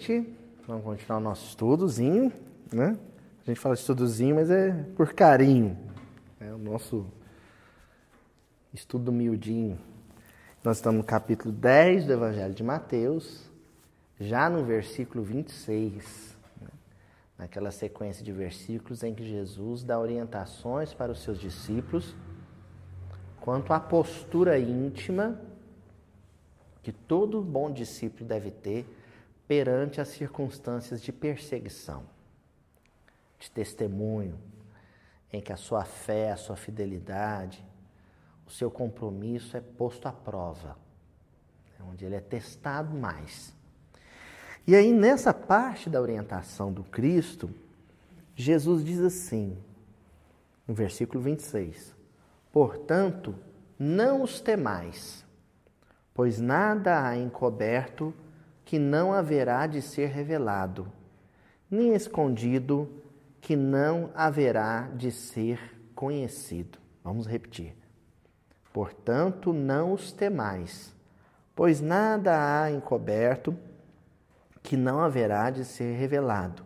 noite. Vamos continuar o nosso estudozinho, né? A gente fala estudozinho, mas é por carinho. É o nosso estudo miudinho. Nós estamos no capítulo 10 do Evangelho de Mateus, já no versículo 26, né? naquela sequência de versículos em que Jesus dá orientações para os seus discípulos quanto à postura íntima que todo bom discípulo deve ter perante as circunstâncias de perseguição, de testemunho, em que a sua fé, a sua fidelidade, o seu compromisso é posto à prova, é onde ele é testado mais. E aí, nessa parte da orientação do Cristo, Jesus diz assim, no versículo 26, Portanto, não os temais, pois nada há encoberto que não haverá de ser revelado, nem escondido que não haverá de ser conhecido. Vamos repetir. Portanto, não os temais, pois nada há encoberto que não haverá de ser revelado,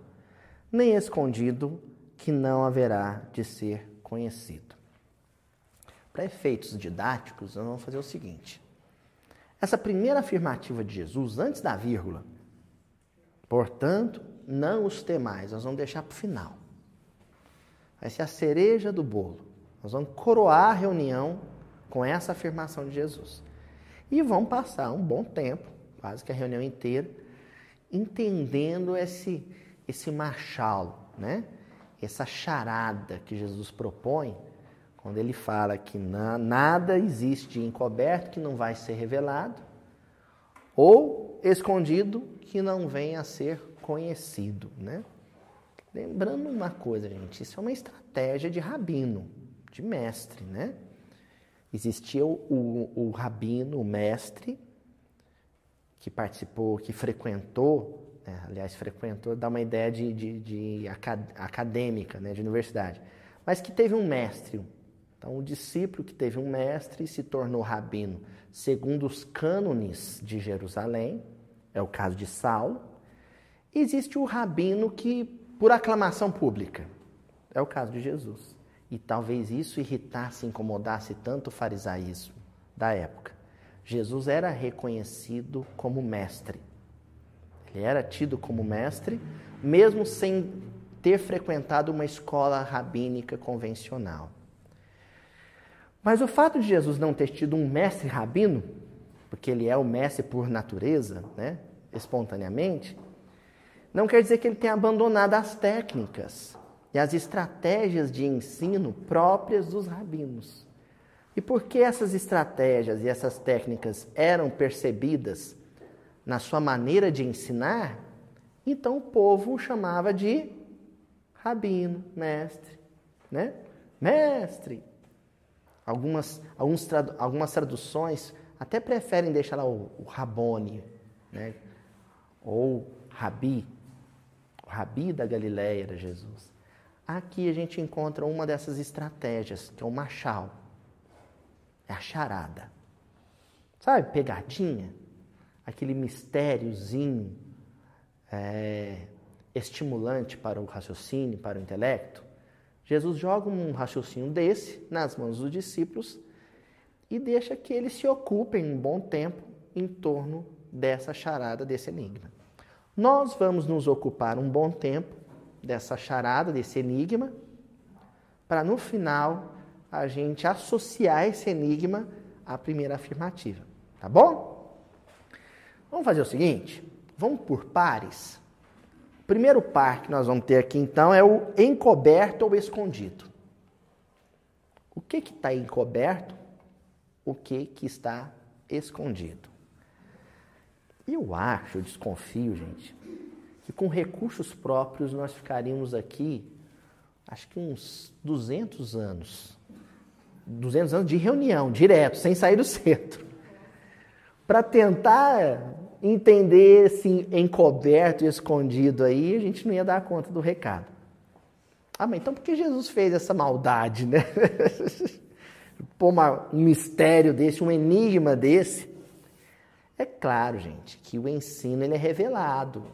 nem escondido que não haverá de ser conhecido. Para efeitos didáticos, nós vamos fazer o seguinte: essa primeira afirmativa de Jesus, antes da vírgula, portanto, não os temais, nós vamos deixar para o final. Vai ser a cereja do bolo. Nós vamos coroar a reunião com essa afirmação de Jesus. E vamos passar um bom tempo, quase que a reunião inteira, entendendo esse, esse machalo, né? essa charada que Jesus propõe quando ele fala que na, nada existe encoberto que não vai ser revelado, ou escondido que não venha a ser conhecido, né? Lembrando uma coisa, gente, isso é uma estratégia de rabino, de mestre, né? Existia o, o, o rabino, o mestre, que participou, que frequentou, né? aliás, frequentou, dá uma ideia de, de, de acadêmica, né? de universidade, mas que teve um mestre, então, o discípulo que teve um mestre se tornou rabino segundo os cânones de Jerusalém, é o caso de Saulo. E existe o rabino que, por aclamação pública, é o caso de Jesus. E talvez isso irritasse, incomodasse tanto o farisaísmo da época. Jesus era reconhecido como mestre. Ele era tido como mestre, mesmo sem ter frequentado uma escola rabínica convencional. Mas o fato de Jesus não ter tido um mestre rabino, porque ele é o mestre por natureza, né, espontaneamente, não quer dizer que ele tenha abandonado as técnicas e as estratégias de ensino próprias dos rabinos. E porque essas estratégias e essas técnicas eram percebidas na sua maneira de ensinar, então o povo o chamava de rabino, mestre, né? Mestre, Algumas, alguns, algumas traduções até preferem deixar lá o, o Rabone, né? ou Rabi, o Rabi da Galileia era Jesus. Aqui a gente encontra uma dessas estratégias, que é o machal, é a charada. Sabe, pegadinha? Aquele mistériozinho é, estimulante para o raciocínio, para o intelecto. Jesus joga um raciocínio desse nas mãos dos discípulos e deixa que eles se ocupem um bom tempo em torno dessa charada, desse enigma. Nós vamos nos ocupar um bom tempo dessa charada, desse enigma, para no final a gente associar esse enigma à primeira afirmativa. Tá bom? Vamos fazer o seguinte: vamos por pares. Primeiro par que nós vamos ter aqui então é o encoberto ou escondido. O que está encoberto? O que, que está escondido? Eu acho, eu desconfio, gente, que com recursos próprios nós ficaríamos aqui, acho que uns 200 anos. 200 anos de reunião, direto, sem sair do centro. Para tentar entender esse encoberto e escondido aí, a gente não ia dar conta do recado. Ah, mas então por que Jesus fez essa maldade, né? Uma, um mistério desse, um enigma desse. É claro, gente, que o ensino ele é revelado.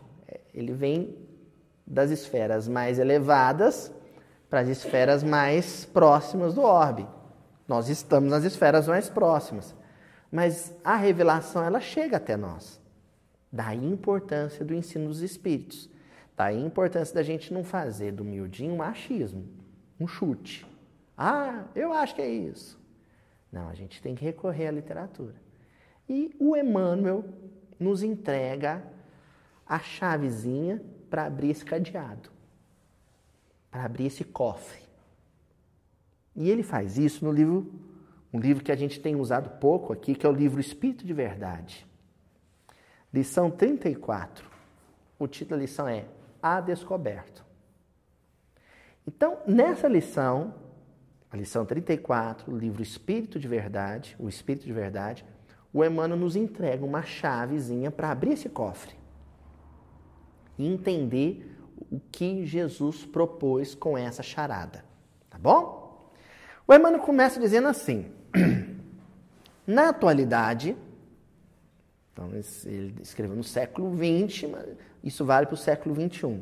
Ele vem das esferas mais elevadas para as esferas mais próximas do orbe. Nós estamos nas esferas mais próximas. Mas a revelação ela chega até nós. Daí a importância do ensino dos espíritos. Daí a importância da gente não fazer do miudinho um machismo, um chute. Ah, eu acho que é isso. Não, a gente tem que recorrer à literatura. E o Emmanuel nos entrega a chavezinha para abrir esse cadeado, para abrir esse cofre. E ele faz isso no livro, um livro que a gente tem usado pouco aqui, que é o livro Espírito de Verdade. Lição 34. O título da lição é A Descoberto. Então, nessa lição, a lição 34, o livro Espírito de Verdade, o Espírito de Verdade, o Emmanuel nos entrega uma chavezinha para abrir esse cofre e entender o que Jesus propôs com essa charada. Tá bom? O Emmanuel começa dizendo assim: na atualidade, então ele escreveu no século XX, mas isso vale para o século XXI.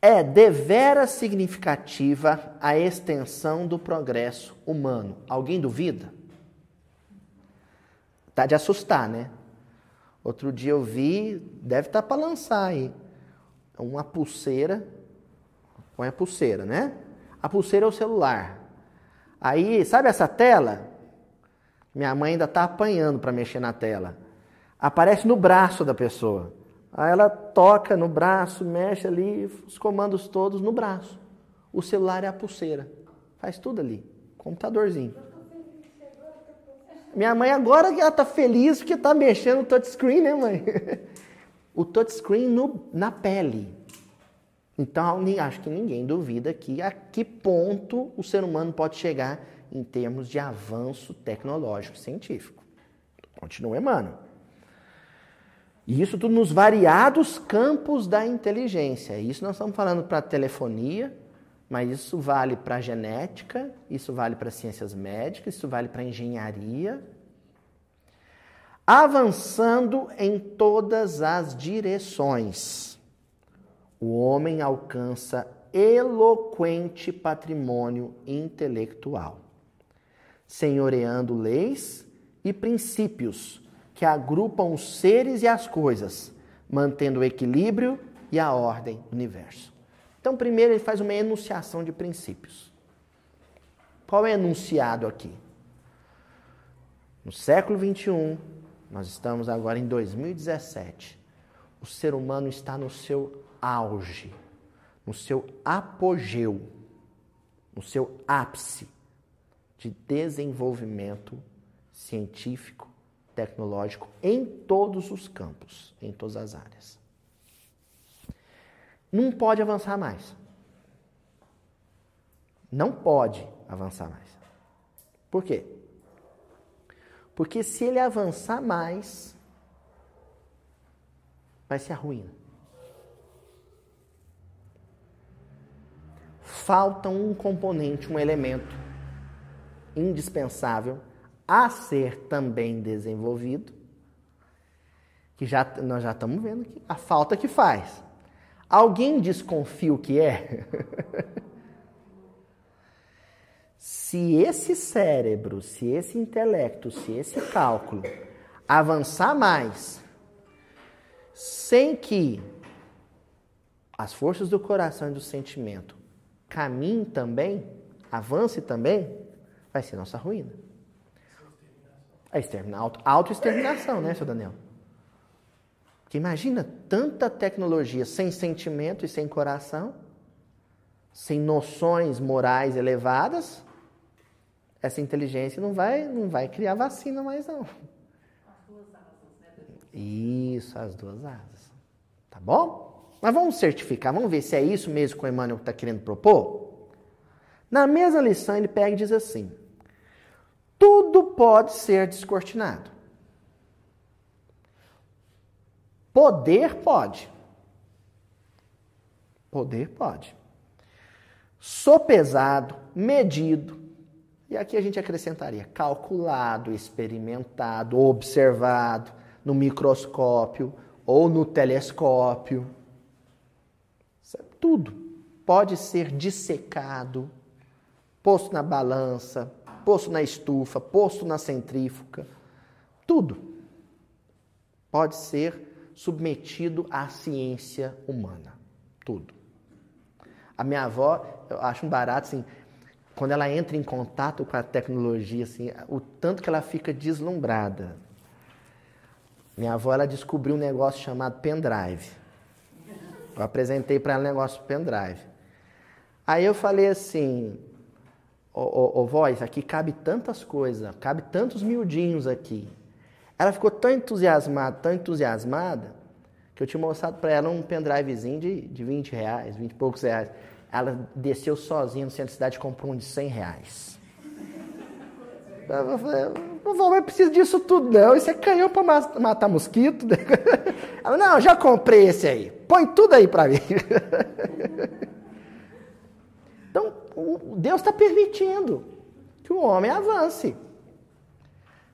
É devera significativa a extensão do progresso humano. Alguém duvida? Tá de assustar, né? Outro dia eu vi, deve estar tá para lançar aí, uma pulseira. Põe a pulseira, né? A pulseira é o celular. Aí, sabe essa tela? Minha mãe ainda está apanhando para mexer na tela. Aparece no braço da pessoa. Aí ela toca no braço, mexe ali, os comandos todos no braço. O celular é a pulseira. Faz tudo ali. Computadorzinho. Minha mãe agora ela tá feliz porque tá mexendo no touchscreen, né, mãe? o touchscreen no, na pele. Então, acho que ninguém duvida que a que ponto o ser humano pode chegar em termos de avanço tecnológico científico. Continua Emmanuel. E isso tudo nos variados campos da inteligência. Isso nós estamos falando para telefonia, mas isso vale para genética, isso vale para ciências médicas, isso vale para engenharia. Avançando em todas as direções, o homem alcança eloquente patrimônio intelectual, senhoreando leis e princípios que agrupam os seres e as coisas, mantendo o equilíbrio e a ordem do universo. Então, primeiro ele faz uma enunciação de princípios. Qual é enunciado aqui? No século 21, nós estamos agora em 2017. O ser humano está no seu auge, no seu apogeu, no seu ápice de desenvolvimento científico, tecnológico em todos os campos, em todas as áreas não pode avançar mais. Não pode avançar mais. Por quê? Porque se ele avançar mais, vai ser a ruína. Falta um componente, um elemento indispensável a ser também desenvolvido, que já, nós já estamos vendo aqui, a falta que faz. Alguém desconfia o que é? se esse cérebro, se esse intelecto, se esse cálculo avançar mais, sem que as forças do coração e do sentimento caminhem também, avance também, vai ser nossa ruína. A exterminação, auto-exterminação, né, seu Daniel? Porque imagina tanta tecnologia sem sentimento e sem coração, sem noções morais elevadas, essa inteligência não vai, não vai criar vacina mais não. As duas asas, né? Isso, as duas asas. Tá bom? Mas vamos certificar, vamos ver se é isso mesmo que o Emmanuel está querendo propor? Na mesma lição ele pega e diz assim: tudo pode ser descortinado. Poder pode. Poder pode. Sopesado, medido E aqui a gente acrescentaria calculado, experimentado, observado no microscópio ou no telescópio. Tudo pode ser dissecado, posto na balança, posto na estufa, posto na centrífuga. Tudo pode ser submetido à ciência humana. Tudo. A minha avó, eu acho um barato assim, quando ela entra em contato com a tecnologia, assim, o tanto que ela fica deslumbrada. Minha avó, ela descobriu um negócio chamado pendrive. Eu apresentei para ela um negócio pendrive. Aí eu falei assim, ô, ô, voz, aqui cabe tantas coisas, cabe tantos miudinhos aqui. Ela ficou tão entusiasmada, tão entusiasmada, que eu tinha mostrado para ela um pendrivezinho de, de 20 reais, 20 e poucos reais. Ela desceu sozinha no centro da cidade e comprou um de 100 reais. Eu falei, vovó, mas precisa disso tudo não, isso é canhão para matar mosquito. Ela, não, já comprei esse aí, põe tudo aí para mim. Então, Deus está permitindo que o homem avance.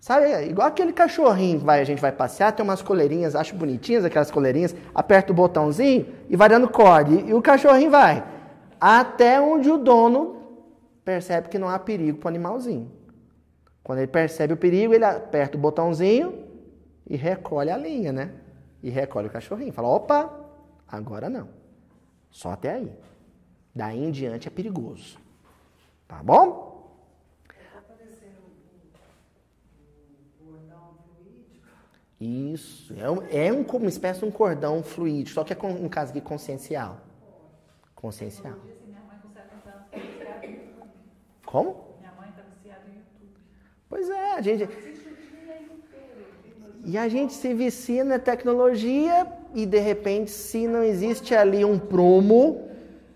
Sabe, igual aquele cachorrinho que vai, a gente vai passear, tem umas coleirinhas, acho bonitinhas aquelas coleirinhas, aperta o botãozinho e vai dando corda. E, e o cachorrinho vai até onde o dono percebe que não há perigo para o animalzinho. Quando ele percebe o perigo, ele aperta o botãozinho e recolhe a linha, né? E recolhe o cachorrinho. Fala, opa, agora não. Só até aí. Daí em diante é perigoso. Tá bom? Isso, é, um, é um, uma espécie de um cordão fluídico, só que é com, um caso aqui consciencial. Consciencial. Como? Pois é, a gente. E a gente se vicia na tecnologia e de repente, se não existe ali um prumo,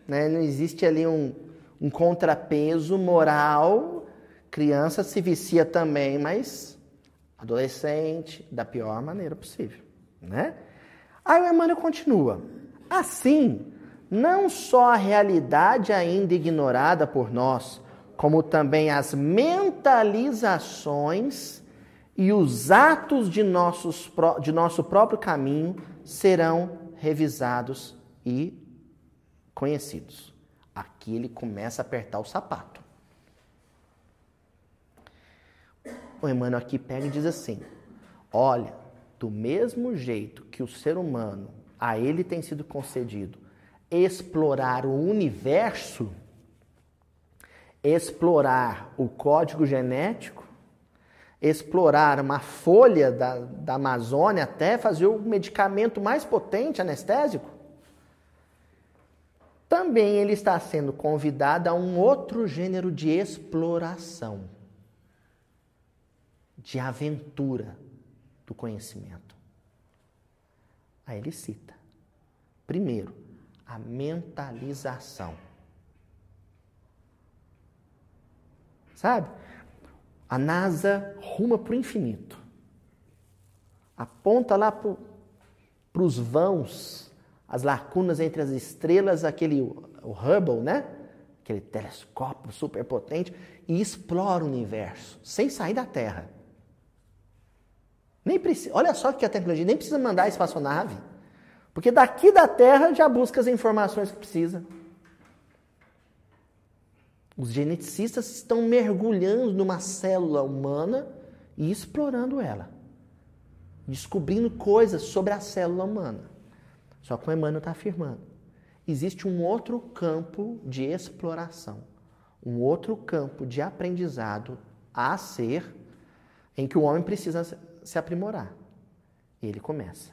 né, não existe ali um, um contrapeso moral, criança se vicia também, mas adolescente, da pior maneira possível, né? Aí o Emmanuel continua. Assim, não só a realidade ainda ignorada por nós, como também as mentalizações e os atos de, nossos, de nosso próprio caminho serão revisados e conhecidos. Aqui ele começa a apertar o sapato. o Emmanuel aqui pega e diz assim: olha, do mesmo jeito que o ser humano, a ele tem sido concedido explorar o universo, explorar o código genético, explorar uma folha da, da Amazônia até fazer o medicamento mais potente anestésico, também ele está sendo convidado a um outro gênero de exploração de aventura do conhecimento. Aí ele cita: primeiro, a mentalização. Sabe? A NASA ruma para o infinito. Aponta lá para os vãos, as lacunas entre as estrelas, aquele o Hubble, né? Aquele telescópio super potente, e explora o universo, sem sair da Terra. Nem precisa, olha só que a tecnologia nem precisa mandar a espaçonave. Porque daqui da Terra já busca as informações que precisa. Os geneticistas estão mergulhando numa célula humana e explorando ela. Descobrindo coisas sobre a célula humana. Só que o Emmanuel está afirmando. Existe um outro campo de exploração. Um outro campo de aprendizado a ser em que o homem precisa se aprimorar. E ele começa.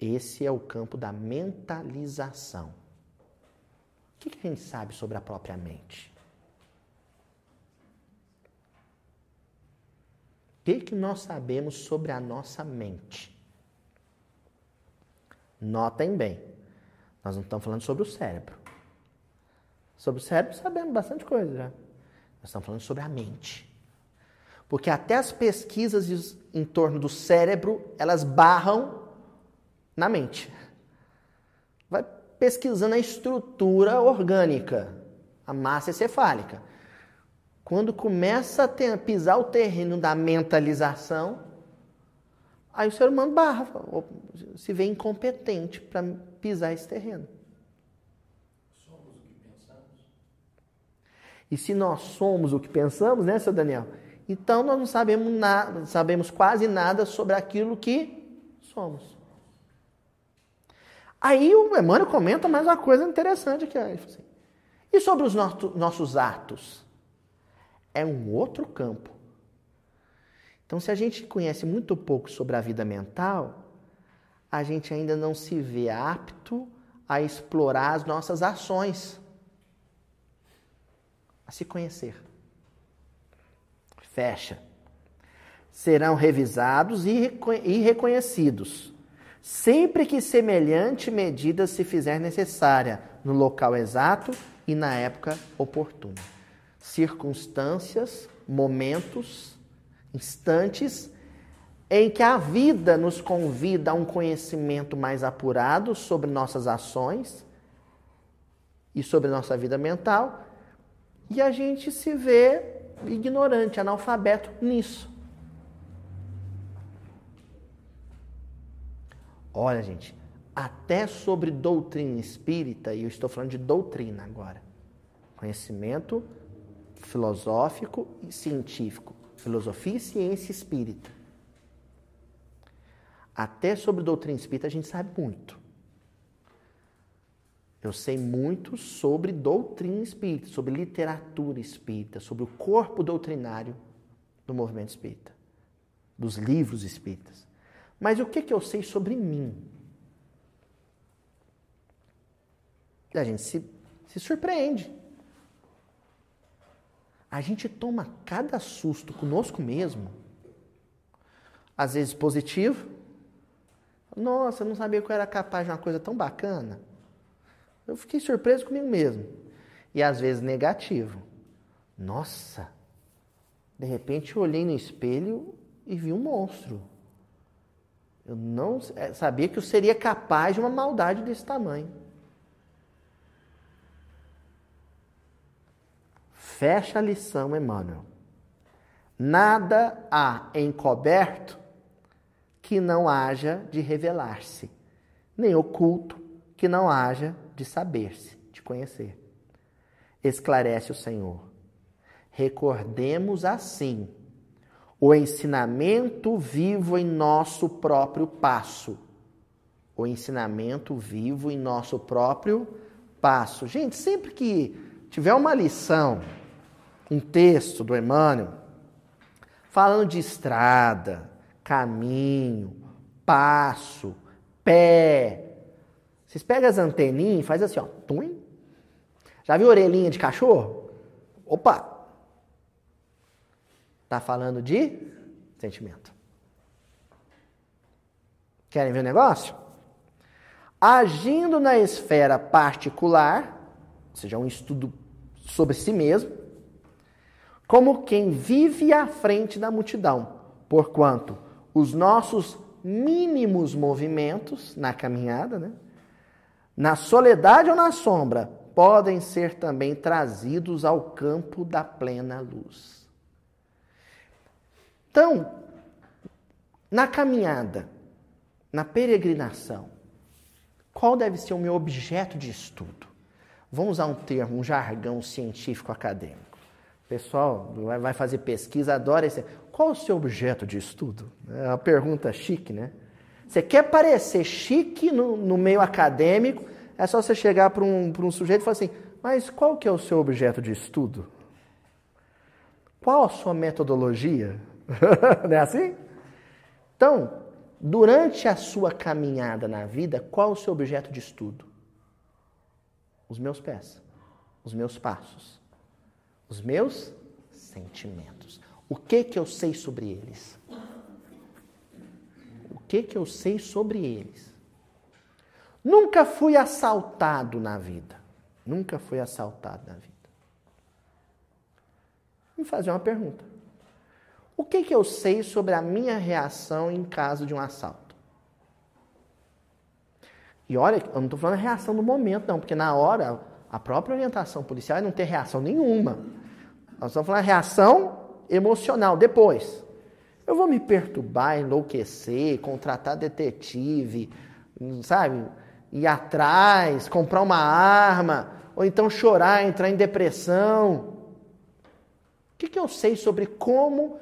Esse é o campo da mentalização. O que, a gente sabe sobre a própria mente? O que, que nós sabemos sobre a nossa mente? Notem bem, nós não estamos falando sobre o cérebro. Sobre o cérebro sabemos bastante coisa já. Nós estamos falando sobre a mente. Porque até as pesquisas em torno do cérebro, elas barram na mente. Vai pesquisando a estrutura orgânica, a massa encefálica. Quando começa a ter, pisar o terreno da mentalização, aí o ser humano barra, se vê incompetente para pisar esse terreno. Somos o que pensamos. E se nós somos o que pensamos, né, seu Daniel? Então nós não sabemos nada, sabemos quase nada sobre aquilo que somos. Aí o Emmanuel comenta mais uma coisa interessante aqui. Assim, e sobre os nossos atos? É um outro campo. Então, se a gente conhece muito pouco sobre a vida mental, a gente ainda não se vê apto a explorar as nossas ações, a se conhecer. Fecha. Serão revisados e reconhecidos, sempre que semelhante medida se fizer necessária, no local exato e na época oportuna. Circunstâncias, momentos, instantes em que a vida nos convida a um conhecimento mais apurado sobre nossas ações e sobre nossa vida mental, e a gente se vê ignorante, analfabeto nisso. Olha, gente, até sobre doutrina espírita, e eu estou falando de doutrina agora, conhecimento filosófico e científico, filosofia e ciência espírita. Até sobre doutrina espírita a gente sabe muito. Eu sei muito sobre doutrina espírita, sobre literatura espírita, sobre o corpo doutrinário do movimento espírita, dos livros espíritas. Mas o que, que eu sei sobre mim? E a gente se, se surpreende. A gente toma cada susto conosco mesmo, às vezes positivo. Nossa, eu não sabia que eu era capaz de uma coisa tão bacana. Eu fiquei surpreso comigo mesmo. E às vezes negativo. Nossa, de repente eu olhei no espelho e vi um monstro. Eu não é, sabia que eu seria capaz de uma maldade desse tamanho. Fecha a lição, Emmanuel. Nada há encoberto que não haja de revelar-se, nem oculto que não haja de saber-se, de conhecer. Esclarece o Senhor. Recordemos assim o ensinamento vivo em nosso próprio passo. O ensinamento vivo em nosso próprio passo. Gente, sempre que tiver uma lição, um texto do Emmanuel, falando de estrada, caminho, passo, pé, vocês pegam as anteninhas e faz assim, ó. Tum. Já viu orelhinha de cachorro? Opa! Tá falando de sentimento. Querem ver o negócio? Agindo na esfera particular, ou seja, um estudo sobre si mesmo, como quem vive à frente da multidão, porquanto os nossos mínimos movimentos na caminhada, né? na soledade ou na sombra, podem ser também trazidos ao campo da plena luz. Então, na caminhada, na peregrinação, qual deve ser o meu objeto de estudo? Vamos usar um termo, um jargão científico acadêmico. Pessoal vai fazer pesquisa, adora esse. Qual o seu objeto de estudo? É uma pergunta chique, né? Você quer parecer chique no, no meio acadêmico, é só você chegar para um, um sujeito e falar assim, mas qual que é o seu objeto de estudo? Qual a sua metodologia? Não é assim? Então, durante a sua caminhada na vida, qual o seu objeto de estudo? Os meus pés, os meus passos, os meus sentimentos. O que que eu sei sobre eles? que, que eu sei sobre eles? Nunca fui assaltado na vida. Nunca fui assaltado na vida. Vou fazer uma pergunta. O que, que eu sei sobre a minha reação em caso de um assalto? E olha, eu não estou falando a reação no momento, não, porque na hora, a própria orientação policial é não ter reação nenhuma. Nós estamos falando reação emocional, depois. Eu vou me perturbar, enlouquecer, contratar detetive, sabe? Ir atrás, comprar uma arma, ou então chorar, entrar em depressão. O que, que eu sei sobre como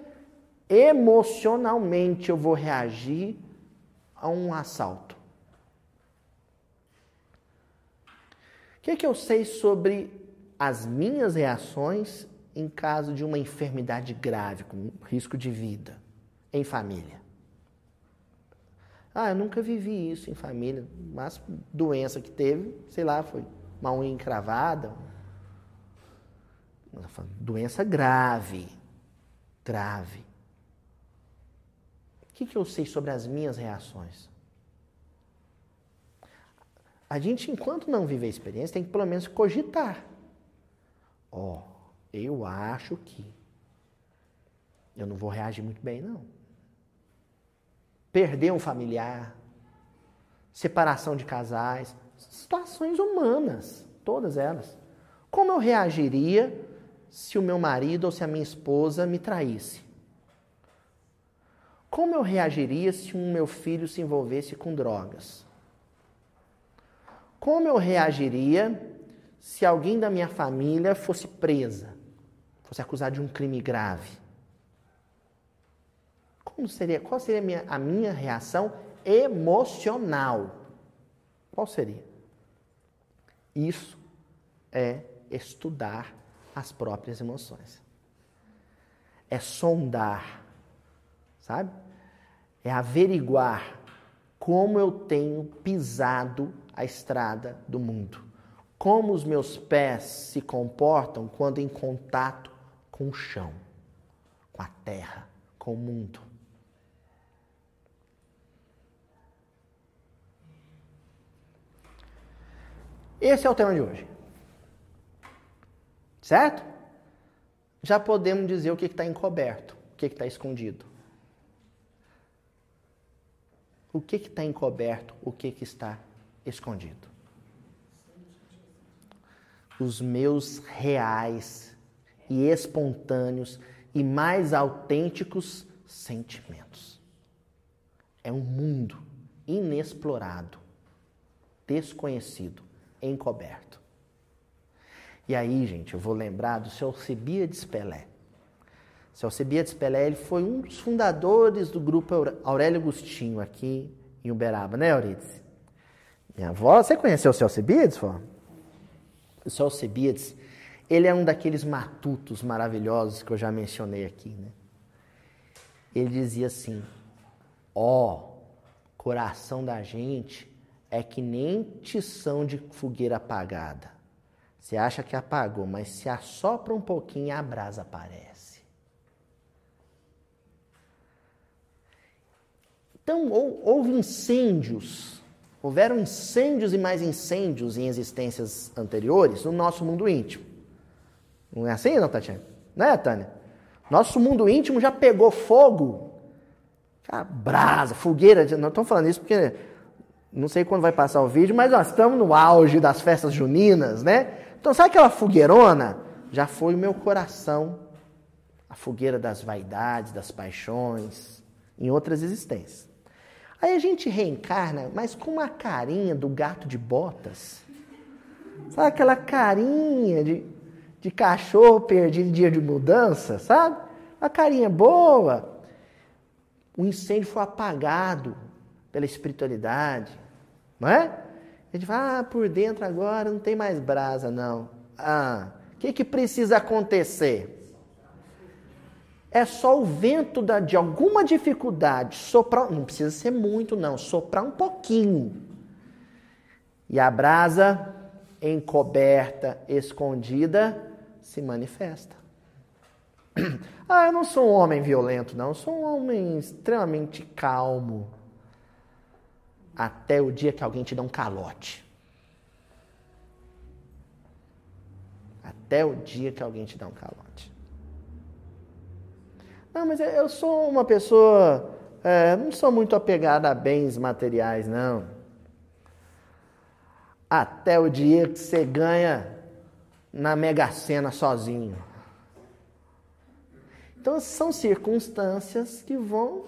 emocionalmente eu vou reagir a um assalto? O que, que eu sei sobre as minhas reações em caso de uma enfermidade grave, com risco de vida, em família? Ah, eu nunca vivi isso em família, mas doença que teve, sei lá, foi uma unha encravada. Doença grave, grave. O que, que eu sei sobre as minhas reações? A gente, enquanto não vive a experiência, tem que pelo menos cogitar. Ó, oh, eu acho que eu não vou reagir muito bem, não. Perder um familiar, separação de casais, situações humanas, todas elas. Como eu reagiria se o meu marido ou se a minha esposa me traísse? Como eu reagiria se o meu filho se envolvesse com drogas? Como eu reagiria se alguém da minha família fosse presa, fosse acusado de um crime grave? Como seria, qual seria a minha, a minha reação emocional? Qual seria? Isso é estudar as próprias emoções. É sondar, sabe? É averiguar como eu tenho pisado a estrada do mundo. Como os meus pés se comportam quando em contato com o chão, com a terra, com o mundo. Esse é o tema de hoje. Certo? Já podemos dizer o que está encoberto, o que está escondido. O que está encoberto, o que, que está escondido. Os meus reais e espontâneos e mais autênticos sentimentos. É um mundo inexplorado, desconhecido, encoberto. E aí, gente, eu vou lembrar do seu Alcibiades Pelé. Seu Alcibiades Pelé ele foi um dos fundadores do grupo Aurélio Agostinho aqui em Uberaba, né, Euridice? Minha avó, você conheceu o seu Alcibiades, vó? O seu Alcibiades, ele é um daqueles matutos maravilhosos que eu já mencionei aqui, né? Ele dizia assim: Ó, oh, coração da gente é que nem tição de fogueira apagada. Você acha que apagou, mas se assopra um pouquinho, a brasa aparece. Então, houve incêndios, houveram incêndios e mais incêndios em existências anteriores no nosso mundo íntimo. Não é assim, não, Tatiana? Não é, Tânia? Nosso mundo íntimo já pegou fogo, a brasa, fogueira. Não estou falando isso porque não sei quando vai passar o vídeo, mas nós estamos no auge das festas juninas, né? Então, sabe aquela fogueirona? Já foi o meu coração, a fogueira das vaidades, das paixões, em outras existências. Aí a gente reencarna, mas com uma carinha do gato de botas. Sabe aquela carinha de, de cachorro perdido em dia de mudança, sabe? Uma carinha boa. O incêndio foi apagado pela espiritualidade, não é? A gente fala, ah, por dentro agora não tem mais brasa, não. Ah, o que, que precisa acontecer? É só o vento da, de alguma dificuldade soprar, não precisa ser muito, não, soprar um pouquinho. E a brasa encoberta, escondida, se manifesta. Ah, eu não sou um homem violento, não, eu sou um homem extremamente calmo até o dia que alguém te dá um calote. Até o dia que alguém te dá um calote. Não, mas eu sou uma pessoa, é, não sou muito apegada a bens materiais, não. Até o dia que você ganha na Mega Sena sozinho. Então, são circunstâncias que vão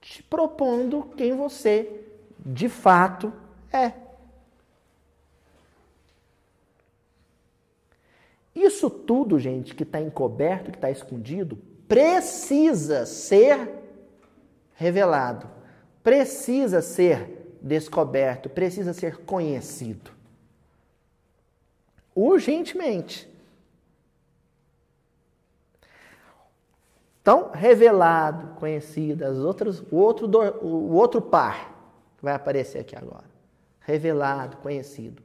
te propondo quem você de fato é. Isso tudo, gente, que está encoberto, que está escondido, precisa ser revelado, precisa ser descoberto, precisa ser conhecido. Urgentemente. Então, revelado, conhecido, as outras, o, outro, o outro par que vai aparecer aqui agora. Revelado, conhecido.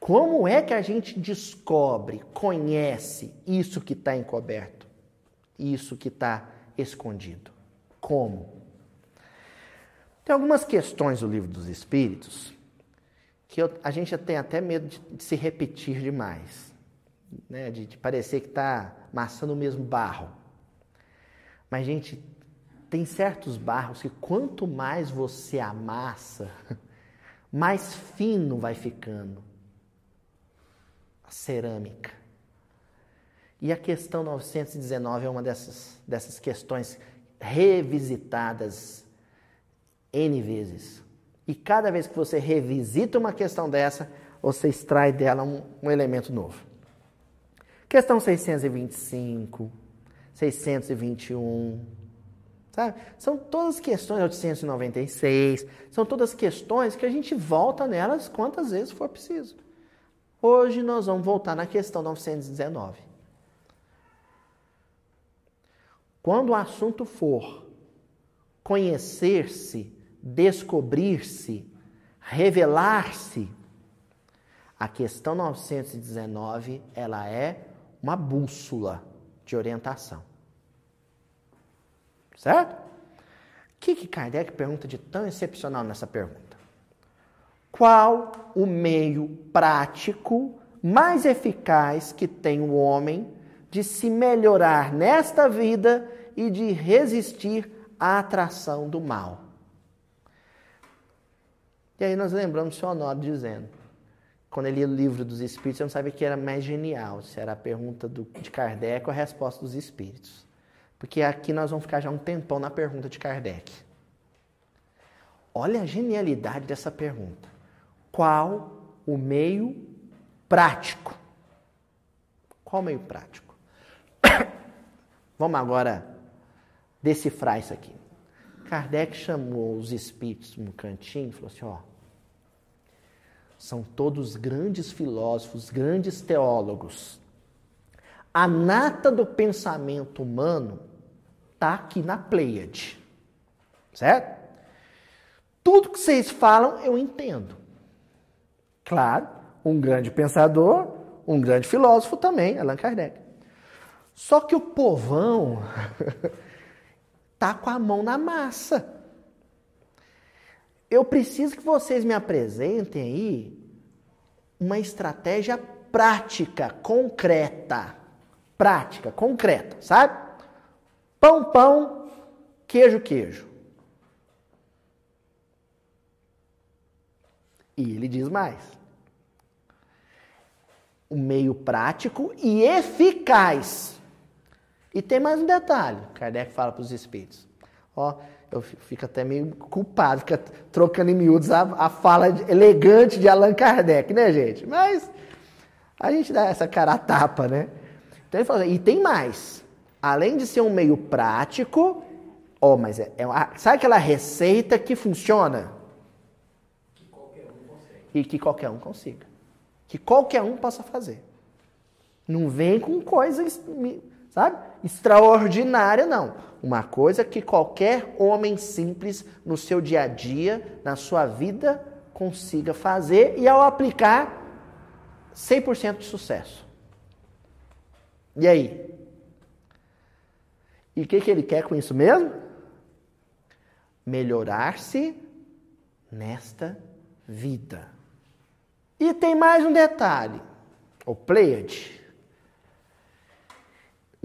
Como é que a gente descobre, conhece isso que está encoberto? Isso que está escondido? Como? Tem algumas questões do livro dos Espíritos que eu, a gente tem até medo de, de se repetir demais, né? de, de parecer que está amassando o mesmo barro. Mas, gente, tem certos barros que quanto mais você amassa, mais fino vai ficando a cerâmica. E a questão 919 é uma dessas, dessas questões revisitadas N vezes. E cada vez que você revisita uma questão dessa, você extrai dela um, um elemento novo. Questão 625, 621, sabe? São todas questões, 896, são todas questões que a gente volta nelas quantas vezes for preciso. Hoje nós vamos voltar na questão 919. Quando o assunto for conhecer-se, descobrir-se, revelar-se, a questão 919, ela é uma bússola de orientação. Certo? O que, que Kardec pergunta de tão excepcional nessa pergunta? Qual o meio prático mais eficaz que tem o homem de se melhorar nesta vida e de resistir à atração do mal? E aí nós lembramos o seu Honório dizendo, quando ele lia o livro dos Espíritos, eu não sabia que era mais genial, se era a pergunta do, de Kardec ou a resposta dos Espíritos. Porque aqui nós vamos ficar já um tempão na pergunta de Kardec. Olha a genialidade dessa pergunta. Qual o meio prático? Qual o meio prático? Vamos agora decifrar isso aqui. Kardec chamou os espíritos no cantinho e falou assim: ó, são todos grandes filósofos, grandes teólogos. A nata do pensamento humano está aqui na Pleiade. Certo? Tudo que vocês falam eu entendo. Claro, um grande pensador, um grande filósofo também, Allan Kardec. Só que o povão tá com a mão na massa. Eu preciso que vocês me apresentem aí uma estratégia prática, concreta. Prática, concreta, sabe? Pão, pão, queijo, queijo. E ele diz mais. O meio prático e eficaz. E tem mais um detalhe, Kardec fala para os espíritos. Ó, eu fico até meio culpado, fica trocando em miúdos a, a fala elegante de Allan Kardec, né, gente? Mas a gente dá essa cara a tapa, né? Então ele fala, e tem mais. Além de ser um meio prático, ó, mas é, é uma, sabe aquela receita que funciona? Que qualquer um. E que qualquer um consiga. Que qualquer um possa fazer. Não vem com coisas, sabe? Extraordinária, não uma coisa que qualquer homem simples no seu dia a dia, na sua vida, consiga fazer e ao aplicar 100% de sucesso. E aí? E o que, que ele quer com isso mesmo? Melhorar-se nesta vida. E tem mais um detalhe. O Pleiade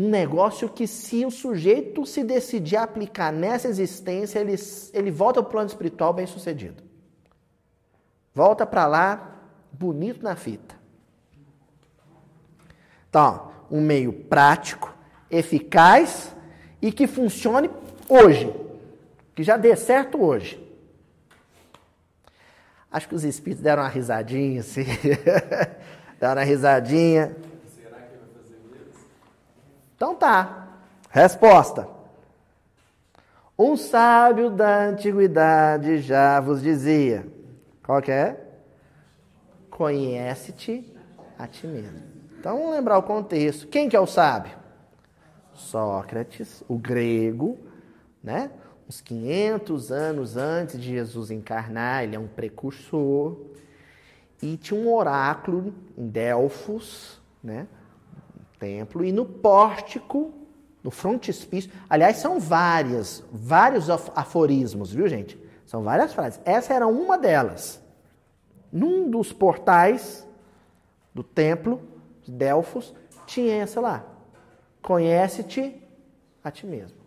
um negócio que, se o sujeito se decidir aplicar nessa existência, ele, ele volta ao plano espiritual bem sucedido. Volta para lá, bonito na fita. Então, um meio prático, eficaz e que funcione hoje, que já dê certo hoje. Acho que os espíritos deram uma risadinha, assim. deram uma risadinha. Será que vai fazer mesmo? Então tá. Resposta. Um sábio da antiguidade já vos dizia. Qual que é? Conhece-te a ti mesmo. Então vamos lembrar o contexto. Quem que é o sábio? Sócrates, o grego, né? Uns 500 anos antes de Jesus encarnar, ele é um precursor. E tinha um oráculo em Delfos, né? Templo, e no pórtico, no frontispício. Aliás, são várias, vários aforismos, viu, gente? São várias frases. Essa era uma delas. Num dos portais do templo de Delfos, tinha essa lá. Conhece-te a ti mesmo.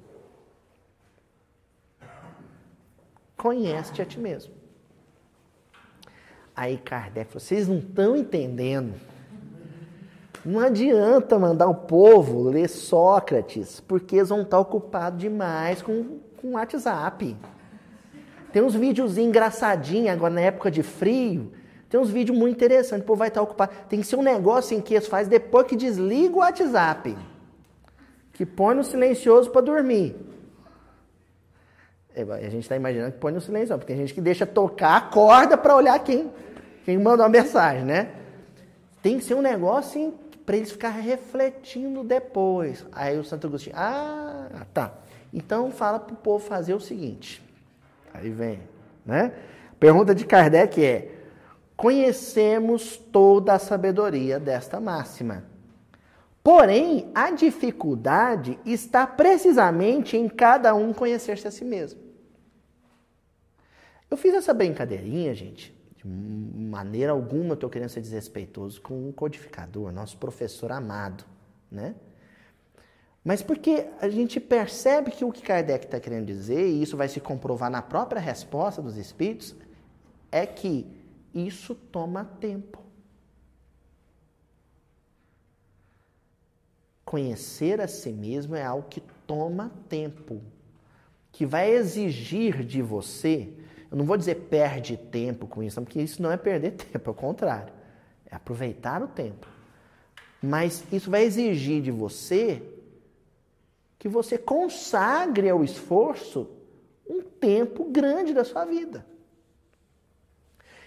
Conhece-te a ti mesmo. Aí Kardec falou: vocês não estão entendendo. Não adianta mandar o povo ler Sócrates, porque eles vão estar ocupados demais com, com WhatsApp. Tem uns vídeos engraçadinhos agora na época de frio. Tem uns vídeos muito interessantes. O povo vai estar ocupado. Tem que ser um negócio em que eles fazem depois que desliga o WhatsApp. Que põe no silencioso para dormir. É, a gente está imaginando que põe no silêncio, porque tem gente que deixa tocar, acorda para olhar quem, quem manda uma mensagem, né? Tem que ser um negócio para eles ficarem refletindo depois. Aí o Santo Agostinho, ah, tá. Então fala para o povo fazer o seguinte. Aí vem, né? Pergunta de Kardec é: conhecemos toda a sabedoria desta máxima. Porém, a dificuldade está precisamente em cada um conhecer-se a si mesmo. Eu fiz essa brincadeirinha, gente, de maneira alguma estou querendo ser desrespeitoso com um codificador, nosso professor amado, né? Mas porque a gente percebe que o que Kardec está querendo dizer, e isso vai se comprovar na própria resposta dos espíritos, é que isso toma tempo. Conhecer a si mesmo é algo que toma tempo, que vai exigir de você eu não vou dizer perde tempo com isso, porque isso não é perder tempo, é o contrário. É aproveitar o tempo. Mas isso vai exigir de você que você consagre ao esforço um tempo grande da sua vida.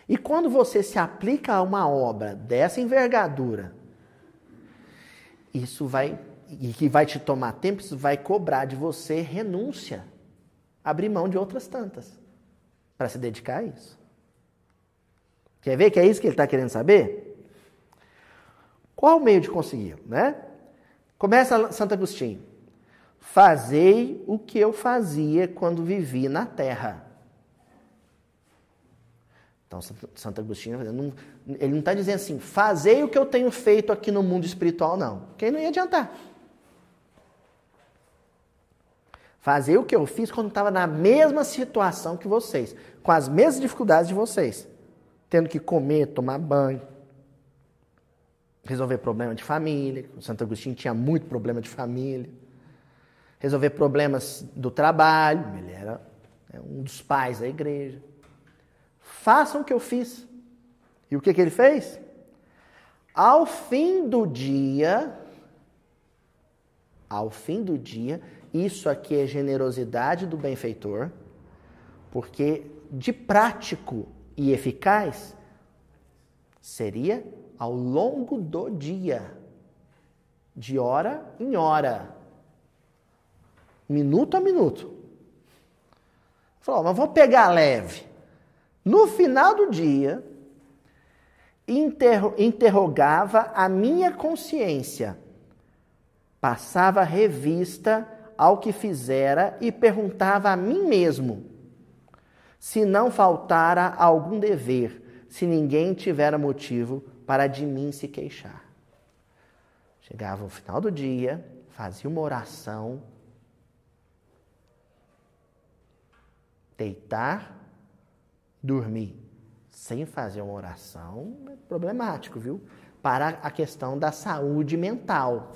E quando você se aplica a uma obra dessa envergadura, isso vai e que vai te tomar tempo, isso vai cobrar de você renúncia, abrir mão de outras tantas para se dedicar a isso. Quer ver que é isso que ele está querendo saber? Qual o meio de conseguir, né? Começa Santo Agostinho. Fazei o que eu fazia quando vivi na terra. Então, Santo Agostinho, ele não está dizendo assim, fazei o que eu tenho feito aqui no mundo espiritual, não. Porque não ia adiantar. Fazer o que eu fiz quando estava na mesma situação que vocês, com as mesmas dificuldades de vocês, tendo que comer, tomar banho, resolver problema de família. O Santo Agostinho tinha muito problema de família. Resolver problemas do trabalho, ele era né, um dos pais da igreja. Façam o que eu fiz. E o que, que ele fez? Ao fim do dia, ao fim do dia, isso aqui é generosidade do benfeitor, porque de prático e eficaz seria ao longo do dia, de hora em hora, minuto a minuto. Falou, mas vou pegar leve. No final do dia, interrogava a minha consciência, passava revista ao que fizera e perguntava a mim mesmo se não faltara algum dever, se ninguém tivera motivo para de mim se queixar. Chegava o final do dia, fazia uma oração, deitar, dormir sem fazer uma oração é problemático, viu? Para a questão da saúde mental.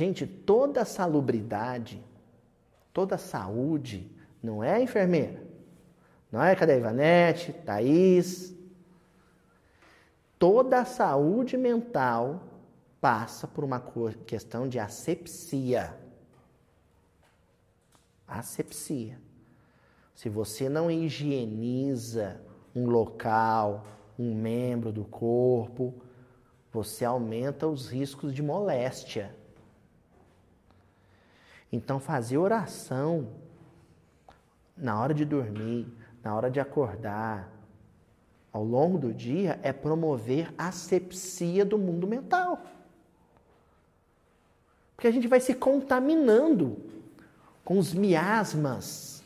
Gente, toda salubridade, toda saúde, não é enfermeira. Não é? Cadê a Ivanete, Thaís? Toda saúde mental passa por uma questão de asepsia. Asepsia. Se você não higieniza um local, um membro do corpo, você aumenta os riscos de moléstia. Então, fazer oração na hora de dormir, na hora de acordar, ao longo do dia, é promover a asepsia do mundo mental. Porque a gente vai se contaminando com os miasmas,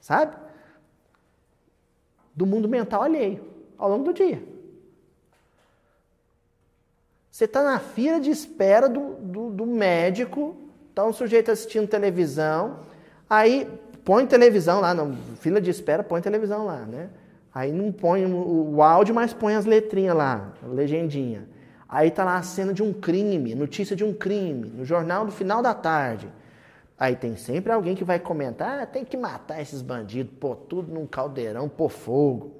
sabe? Do mundo mental alheio, ao longo do dia. Você está na fila de espera do, do, do médico, está um sujeito assistindo televisão, aí põe televisão lá, não, fila de espera, põe televisão lá, né? Aí não põe o, o áudio, mas põe as letrinhas lá, legendinha. Aí tá lá a cena de um crime, notícia de um crime, no jornal do final da tarde. Aí tem sempre alguém que vai comentar, ah, tem que matar esses bandidos, pôr tudo num caldeirão, pôr fogo.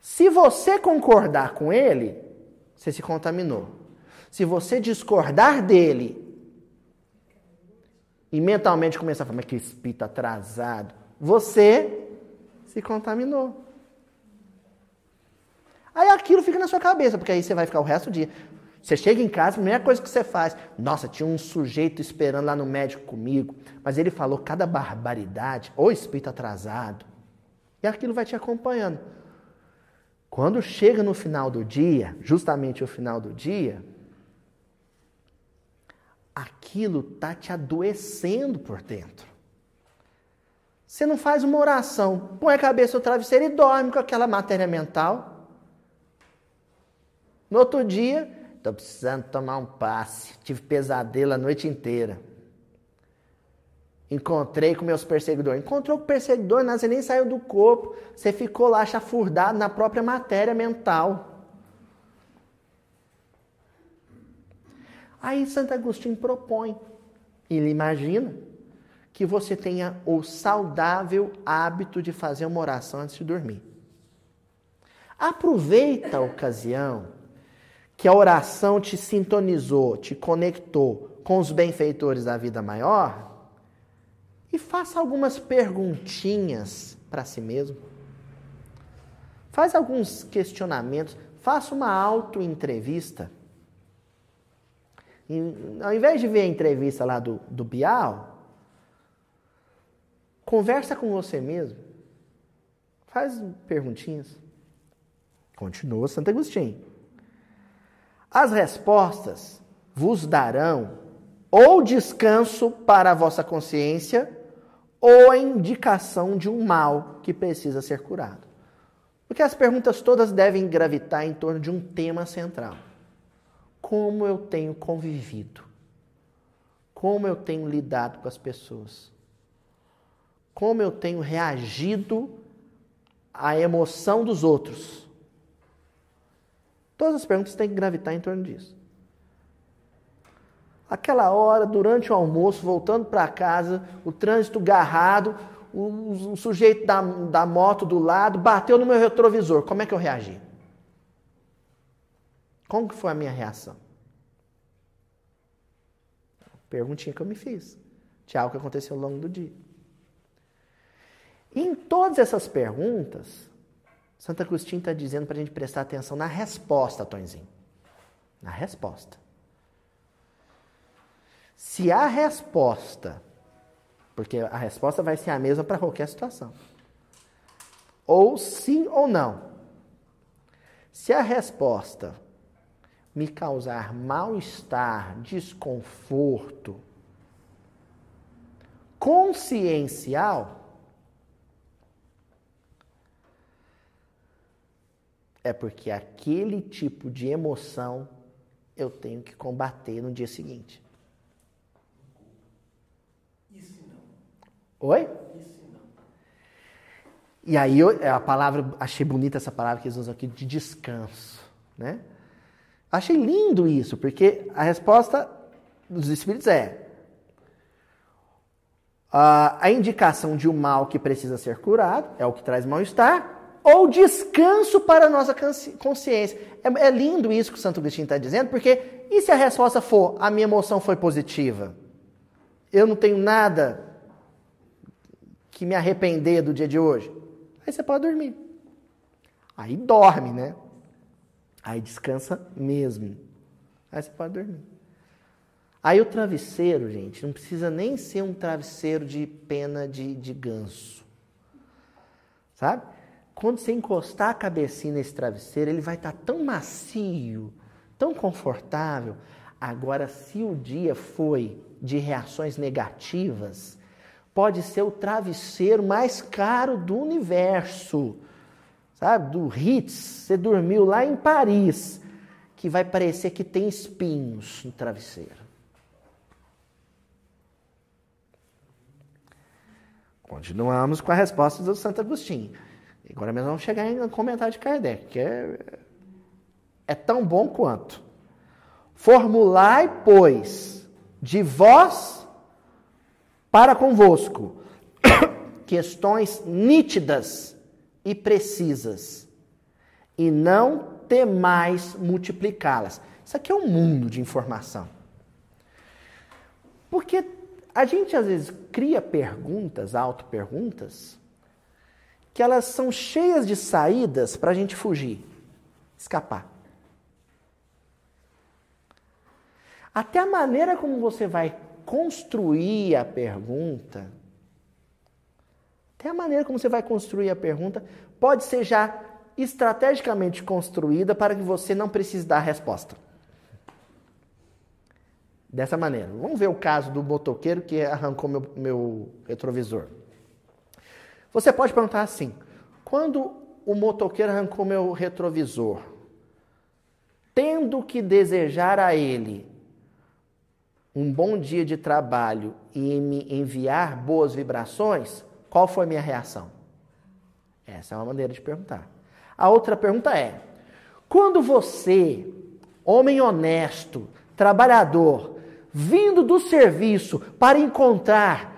Se você concordar com ele, você se contaminou. Se você discordar dele e mentalmente começar a falar, mas que espírito atrasado, você se contaminou. Aí aquilo fica na sua cabeça, porque aí você vai ficar o resto do dia. Você chega em casa, a primeira coisa que você faz, nossa, tinha um sujeito esperando lá no médico comigo, mas ele falou cada barbaridade, ou espírito atrasado. E aquilo vai te acompanhando. Quando chega no final do dia, justamente o final do dia, aquilo está te adoecendo por dentro. Você não faz uma oração, põe a cabeça no travesseiro e dorme com aquela matéria mental. No outro dia, estou precisando tomar um passe. Tive pesadelo a noite inteira. Encontrei com meus perseguidores. Encontrou com o perseguidor, não, você nem saiu do corpo. Você ficou lá chafurdado na própria matéria mental. Aí Santo Agostinho propõe. Ele imagina que você tenha o saudável hábito de fazer uma oração antes de dormir. Aproveita a ocasião que a oração te sintonizou, te conectou com os benfeitores da vida maior e faça algumas perguntinhas para si mesmo. Faz alguns questionamentos, faça uma auto-entrevista. Ao invés de ver a entrevista lá do, do Bial, conversa com você mesmo. Faz perguntinhas. Continua Santo Agostinho. As respostas vos darão ou descanso para a vossa consciência, ou a indicação de um mal que precisa ser curado. Porque as perguntas todas devem gravitar em torno de um tema central: como eu tenho convivido? Como eu tenho lidado com as pessoas? Como eu tenho reagido à emoção dos outros? Todas as perguntas têm que gravitar em torno disso aquela hora, durante o almoço, voltando para casa, o trânsito garrado, o, o sujeito da, da moto do lado bateu no meu retrovisor. Como é que eu reagi? Como que foi a minha reação? Perguntinha que eu me fiz. De algo que aconteceu ao longo do dia. E em todas essas perguntas, Santa Agostinho está dizendo para a gente prestar atenção na resposta, Tonzinho. Na resposta. Se a resposta, porque a resposta vai ser a mesma para qualquer situação, ou sim ou não. Se a resposta me causar mal-estar, desconforto, consciencial, é porque aquele tipo de emoção eu tenho que combater no dia seguinte. Oi? E aí eu, a palavra, achei bonita essa palavra que eles usam aqui de descanso, né? Achei lindo isso, porque a resposta dos espíritos é a, indicação de um mal que precisa ser curado, é o que traz mal-estar, ou descanso para a nossa consciência. É, é lindo isso que o Santo Agostinho está dizendo, porque e se a resposta for a minha emoção foi positiva? Eu não tenho nada que me arrepender do dia de hoje. Aí você pode dormir. Aí dorme, né? Aí descansa mesmo. Aí você pode dormir. Aí o travesseiro, gente, não precisa nem ser um travesseiro de pena de, de ganso. Sabe? Quando você encostar a cabecinha nesse travesseiro, ele vai estar tão macio, tão confortável. Agora, se o dia foi de reações negativas, pode ser o travesseiro mais caro do universo. Sabe? Do Ritz, você dormiu lá em Paris, que vai parecer que tem espinhos no travesseiro. Continuamos com a resposta do Santo Agostinho. Agora mesmo vamos chegar em comentário de Kardec, que é, é tão bom quanto. Formulai, pois, de vós para convosco questões nítidas e precisas, e não temais multiplicá-las. Isso aqui é um mundo de informação. Porque a gente às vezes cria perguntas, auto-perguntas, que elas são cheias de saídas para a gente fugir, escapar. Até a maneira como você vai construir a pergunta, até a maneira como você vai construir a pergunta, pode ser já estrategicamente construída para que você não precise dar a resposta. Dessa maneira. Vamos ver o caso do motoqueiro que arrancou meu, meu retrovisor. Você pode perguntar assim: quando o motoqueiro arrancou meu retrovisor, tendo que desejar a ele um bom dia de trabalho e me enviar boas vibrações, qual foi a minha reação? Essa é uma maneira de perguntar. A outra pergunta é: quando você, homem honesto, trabalhador, vindo do serviço para encontrar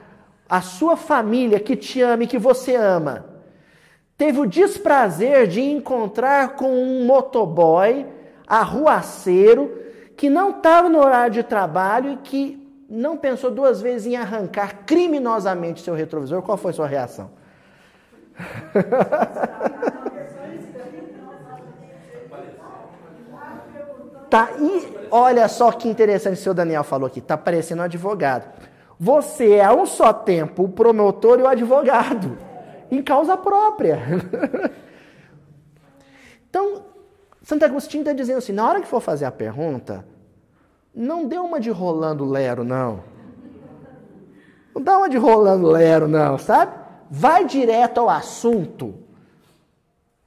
a sua família que te ama e que você ama, teve o desprazer de encontrar com um motoboy arruaceiro que não estava no horário de trabalho e que não pensou duas vezes em arrancar criminosamente seu retrovisor, qual foi sua reação? Tá, e olha só que interessante o seu Daniel falou aqui, tá parecendo um advogado. Você é um só tempo o promotor e o advogado, em causa própria. então, Santo Agostinho está dizendo assim: na hora que for fazer a pergunta, não dê uma de rolando lero, não. Não dá uma de rolando lero, não, sabe? Vai direto ao assunto.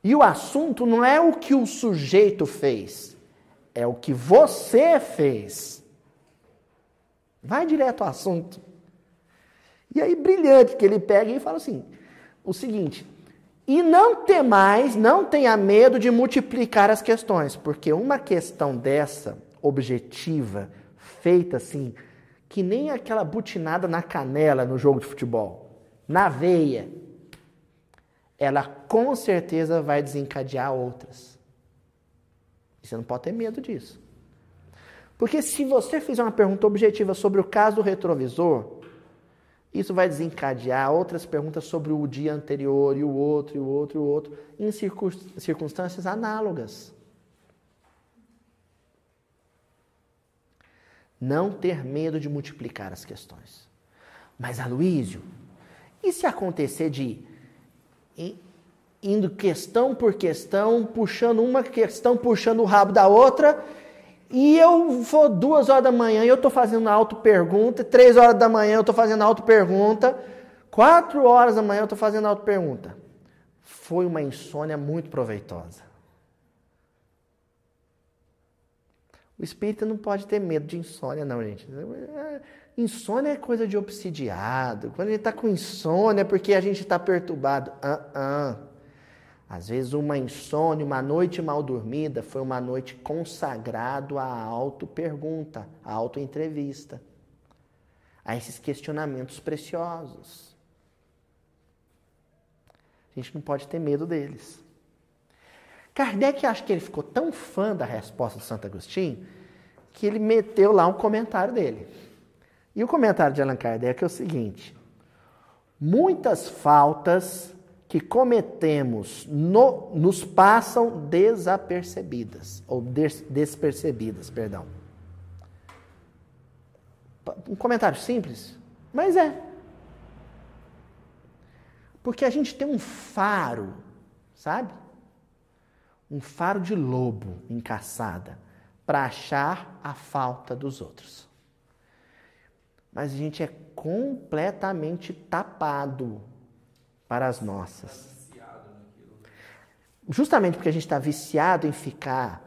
E o assunto não é o que o sujeito fez é o que você fez. Vai direto ao assunto. E aí, brilhante, que ele pega e fala assim: o seguinte. E não mais, não tenha medo de multiplicar as questões, porque uma questão dessa, objetiva, feita assim, que nem aquela butinada na canela no jogo de futebol, na veia, ela com certeza vai desencadear outras. Você não pode ter medo disso. Porque se você fizer uma pergunta objetiva sobre o caso do retrovisor, isso vai desencadear outras perguntas sobre o dia anterior e o outro, e o outro, e o outro, em circunstâncias análogas. Não ter medo de multiplicar as questões. Mas, Aloísio, e se acontecer de indo questão por questão, puxando uma questão, puxando o rabo da outra, e eu vou duas horas da manhã e eu estou fazendo auto-pergunta, três horas da manhã eu estou fazendo auto-pergunta, quatro horas da manhã eu estou fazendo auto-pergunta. Foi uma insônia muito proveitosa. O espírita não pode ter medo de insônia, não, gente. Insônia é coisa de obsidiado. Quando ele está com insônia é porque a gente está perturbado. Uh -uh. Às vezes, uma insônia, uma noite mal dormida foi uma noite consagrado à auto-pergunta, à auto-entrevista, a esses questionamentos preciosos. A gente não pode ter medo deles. Kardec acho que ele ficou tão fã da resposta de Santo Agostinho que ele meteu lá um comentário dele. E o comentário de Allan Kardec é o seguinte: muitas faltas que cometemos no, nos passam desapercebidas, ou des, despercebidas, perdão. Um comentário simples, mas é. Porque a gente tem um faro, sabe? Um faro de lobo em caçada para achar a falta dos outros. Mas a gente é completamente tapado para as nossas. Justamente porque a gente está viciado em ficar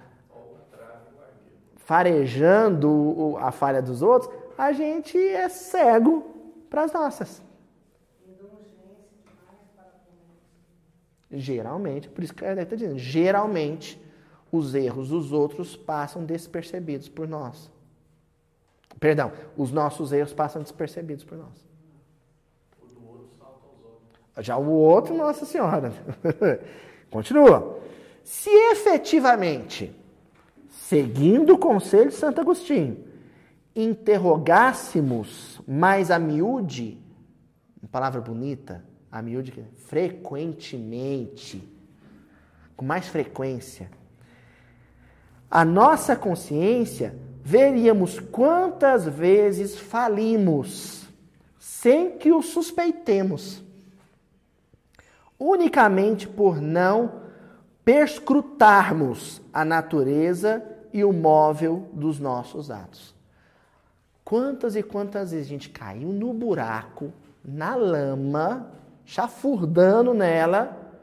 farejando a falha dos outros, a gente é cego para as nossas. Geralmente, por isso que a está dizendo, geralmente os erros dos outros passam despercebidos por nós. Perdão, os nossos erros passam despercebidos por nós. Já o outro, Nossa Senhora. Continua. Se efetivamente, seguindo o conselho de Santo Agostinho, interrogássemos mais a miúde, uma palavra bonita, a miúde, frequentemente, com mais frequência, a nossa consciência, veríamos quantas vezes falimos sem que o suspeitemos unicamente por não perscrutarmos a natureza e o móvel dos nossos atos. Quantas e quantas vezes a gente caiu no buraco, na lama, chafurdando nela,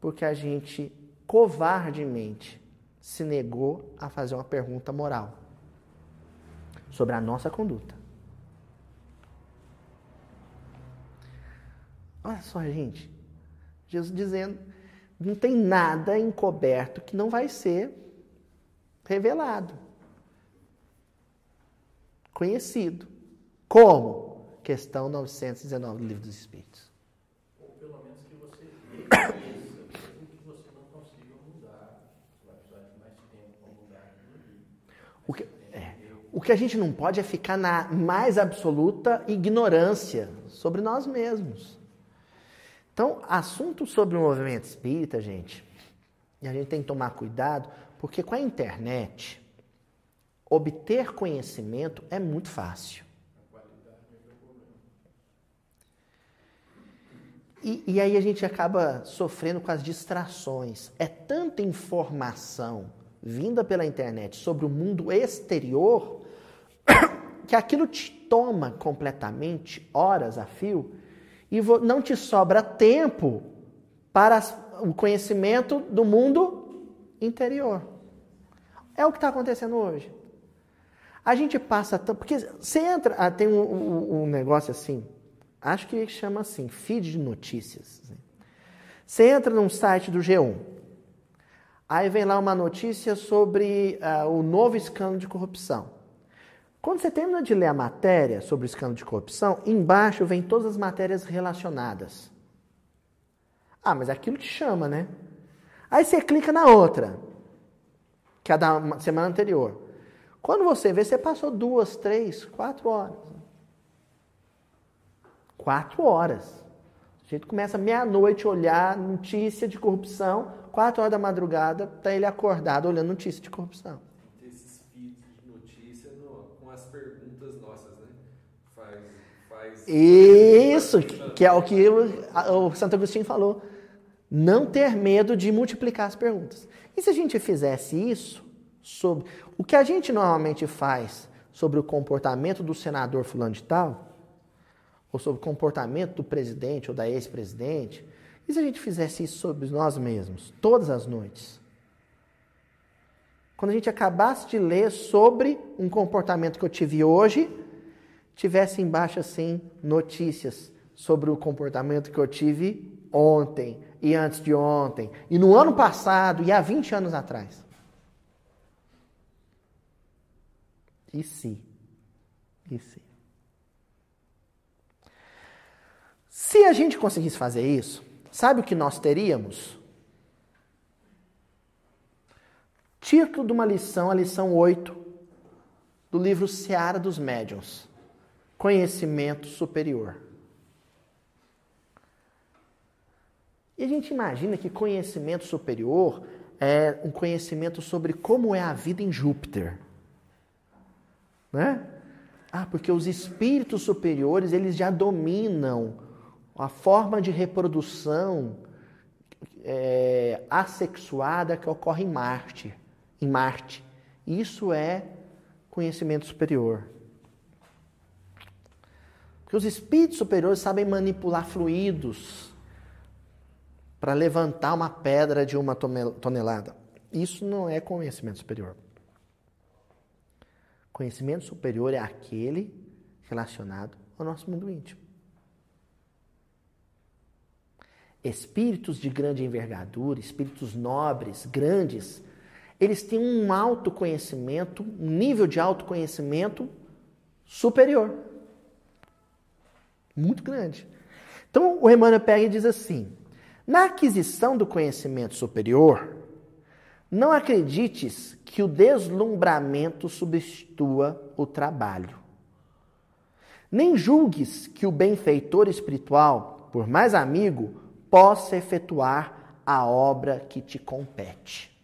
porque a gente covardemente se negou a fazer uma pergunta moral sobre a nossa conduta. Olha só, gente. Jesus dizendo: não tem nada encoberto que não vai ser revelado, conhecido. Como? Questão 919 do Livro dos Espíritos. O que, é, o que a gente não pode é ficar na mais absoluta ignorância sobre nós mesmos. Então, assunto sobre o movimento espírita, gente, e a gente tem que tomar cuidado, porque com a internet, obter conhecimento é muito fácil. E, e, aí a gente acaba sofrendo com as distrações. É tanta informação vinda pela internet sobre o mundo exterior que aquilo te toma completamente horas a fio e não te sobra tempo para o conhecimento do mundo interior. É o que está acontecendo hoje. A gente passa. Porque você entra. Ah, tem um, um, um, negócio assim, acho que chama assim, feed de notícias. Você entra num site do G1. Aí vem lá uma notícia sobre uh, o novo escândalo de corrupção. Quando você termina de ler a matéria sobre o escândalo de corrupção, embaixo vem todas as matérias relacionadas. Ah, mas aquilo te chama, né? Aí você clica na outra, que é da semana anterior. Quando você vê, você passou duas, três, quatro horas. Quatro horas. A gente começa meia-noite a olhar notícia de corrupção, quatro horas da madrugada, tá ele acordado olhando notícia de corrupção. Isso, que é o que o Santo Agostinho falou. Não ter medo de multiplicar as perguntas. E se a gente fizesse isso sobre o que a gente normalmente faz sobre o comportamento do senador fulano de tal, ou sobre o comportamento do presidente ou da ex-presidente, e se a gente fizesse isso sobre nós mesmos, todas as noites? Quando a gente acabasse de ler sobre um comportamento que eu tive hoje, tivesse embaixo assim notícias sobre o comportamento que eu tive ontem, e antes de ontem, e no ano passado, e há 20 anos atrás. E se? E se? Se a gente conseguisse fazer isso, sabe o que nós teríamos? Título de uma lição, a lição 8 do livro Seara dos Médiuns. Conhecimento superior. E a gente imagina que conhecimento superior é um conhecimento sobre como é a vida em Júpiter. Né? Ah, porque os espíritos superiores, eles já dominam a forma de reprodução é, assexuada que ocorre em Marte. Em Marte. Isso é conhecimento superior. Porque os espíritos superiores sabem manipular fluidos para levantar uma pedra de uma tonelada. Isso não é conhecimento superior. Conhecimento superior é aquele relacionado ao nosso mundo íntimo. Espíritos de grande envergadura, espíritos nobres, grandes, eles têm um autoconhecimento, um nível de autoconhecimento superior. Muito grande. Então, o Emmanuel pega e diz assim: na aquisição do conhecimento superior, não acredites que o deslumbramento substitua o trabalho. Nem julgues que o benfeitor espiritual, por mais amigo, possa efetuar a obra que te compete.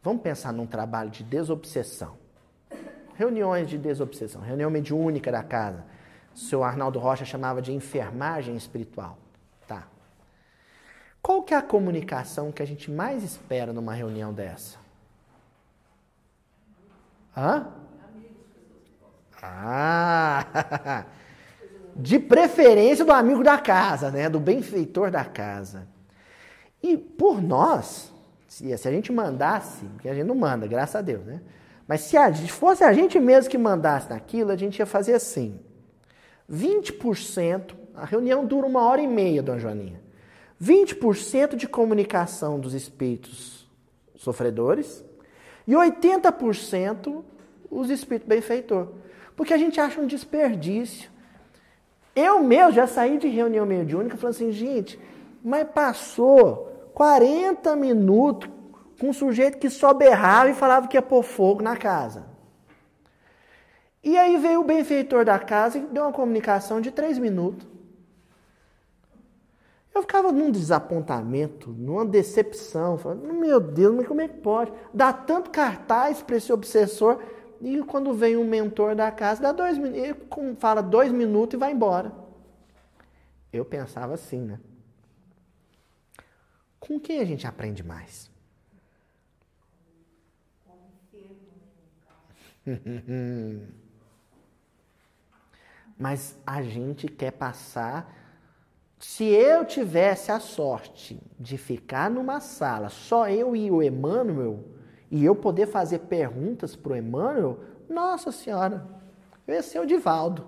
Vamos pensar num trabalho de desobsessão. Reuniões de desobsessão, reunião mediúnica da casa. O seu Arnaldo Rocha chamava de enfermagem espiritual. Qual que é a comunicação que a gente mais espera numa reunião dessa? Hã? Ah! De preferência do amigo da casa, né? Do benfeitor da casa. E por nós, se, a gente mandasse, porque a gente não manda, graças a Deus, né? Mas se a, fosse a gente mesmo que mandasse naquilo, a gente ia fazer assim: 20%, a reunião dura uma hora e meia, dona Joaninha. 20% de comunicação dos espíritos sofredores e 80% os espíritos benfeitor. Porque a gente acha um desperdício. Eu mesmo já saí de reunião mediúnica falando assim, gente, mas passou 40 minutos com um sujeito que só berrava e falava que ia pôr fogo na casa. E aí veio o benfeitor da casa e deu uma comunicação de 3 minutos. Eu ficava num desapontamento, numa decepção, falando, meu Deus, mas como é que pode? Dá tanto cartaz para esse obsessor e quando vem um mentor da casa, dá dois minutos, fala dois minutos e vai embora. Eu pensava assim, né? Com quem a gente aprende mais? Mas a gente quer passar se eu tivesse a sorte de ficar numa sala, só eu e o Emmanuel, e eu poder fazer perguntas para o Emmanuel, nossa senhora, eu ia ser o Divaldo.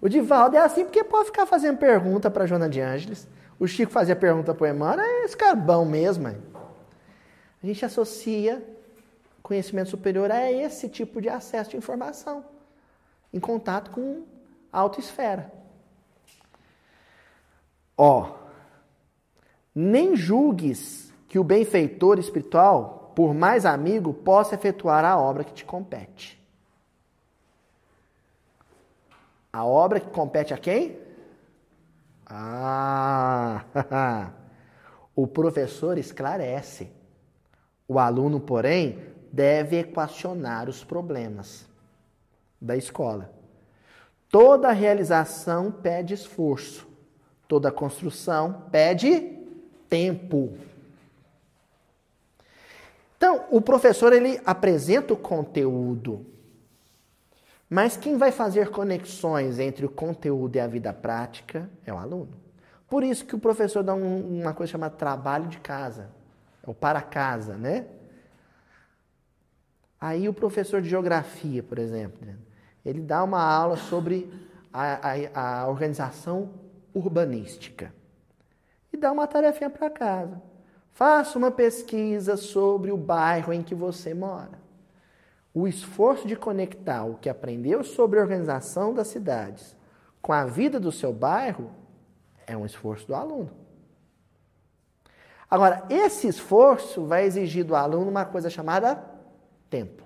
O Divaldo é assim porque pode ficar fazendo pergunta para Joana de Ângeles. O Chico fazia pergunta para o Emmanuel, é esse carbão mesmo. Hein? A gente associa conhecimento superior a esse tipo de acesso de informação, em contato com a autoesfera. Ó, nem julgues que o benfeitor espiritual, por mais amigo, possa efetuar a obra que te compete. A obra que compete a quem? Ah, o professor esclarece. O aluno, porém, deve equacionar os problemas da escola. Toda realização pede esforço. Toda construção pede tempo. Então, o professor ele apresenta o conteúdo, mas quem vai fazer conexões entre o conteúdo e a vida prática é o aluno. Por isso que o professor dá um, uma coisa chamada trabalho de casa, é o para casa, né? Aí o professor de geografia, por exemplo, né? ele dá uma aula sobre a, a, a organização urbanística e dá uma tarefinha para casa. Faça uma pesquisa sobre o bairro em que você mora. O esforço de conectar o que aprendeu sobre a organização das cidades com a vida do seu bairro é um esforço do aluno. Agora, esse esforço vai exigir do aluno uma coisa chamada tempo.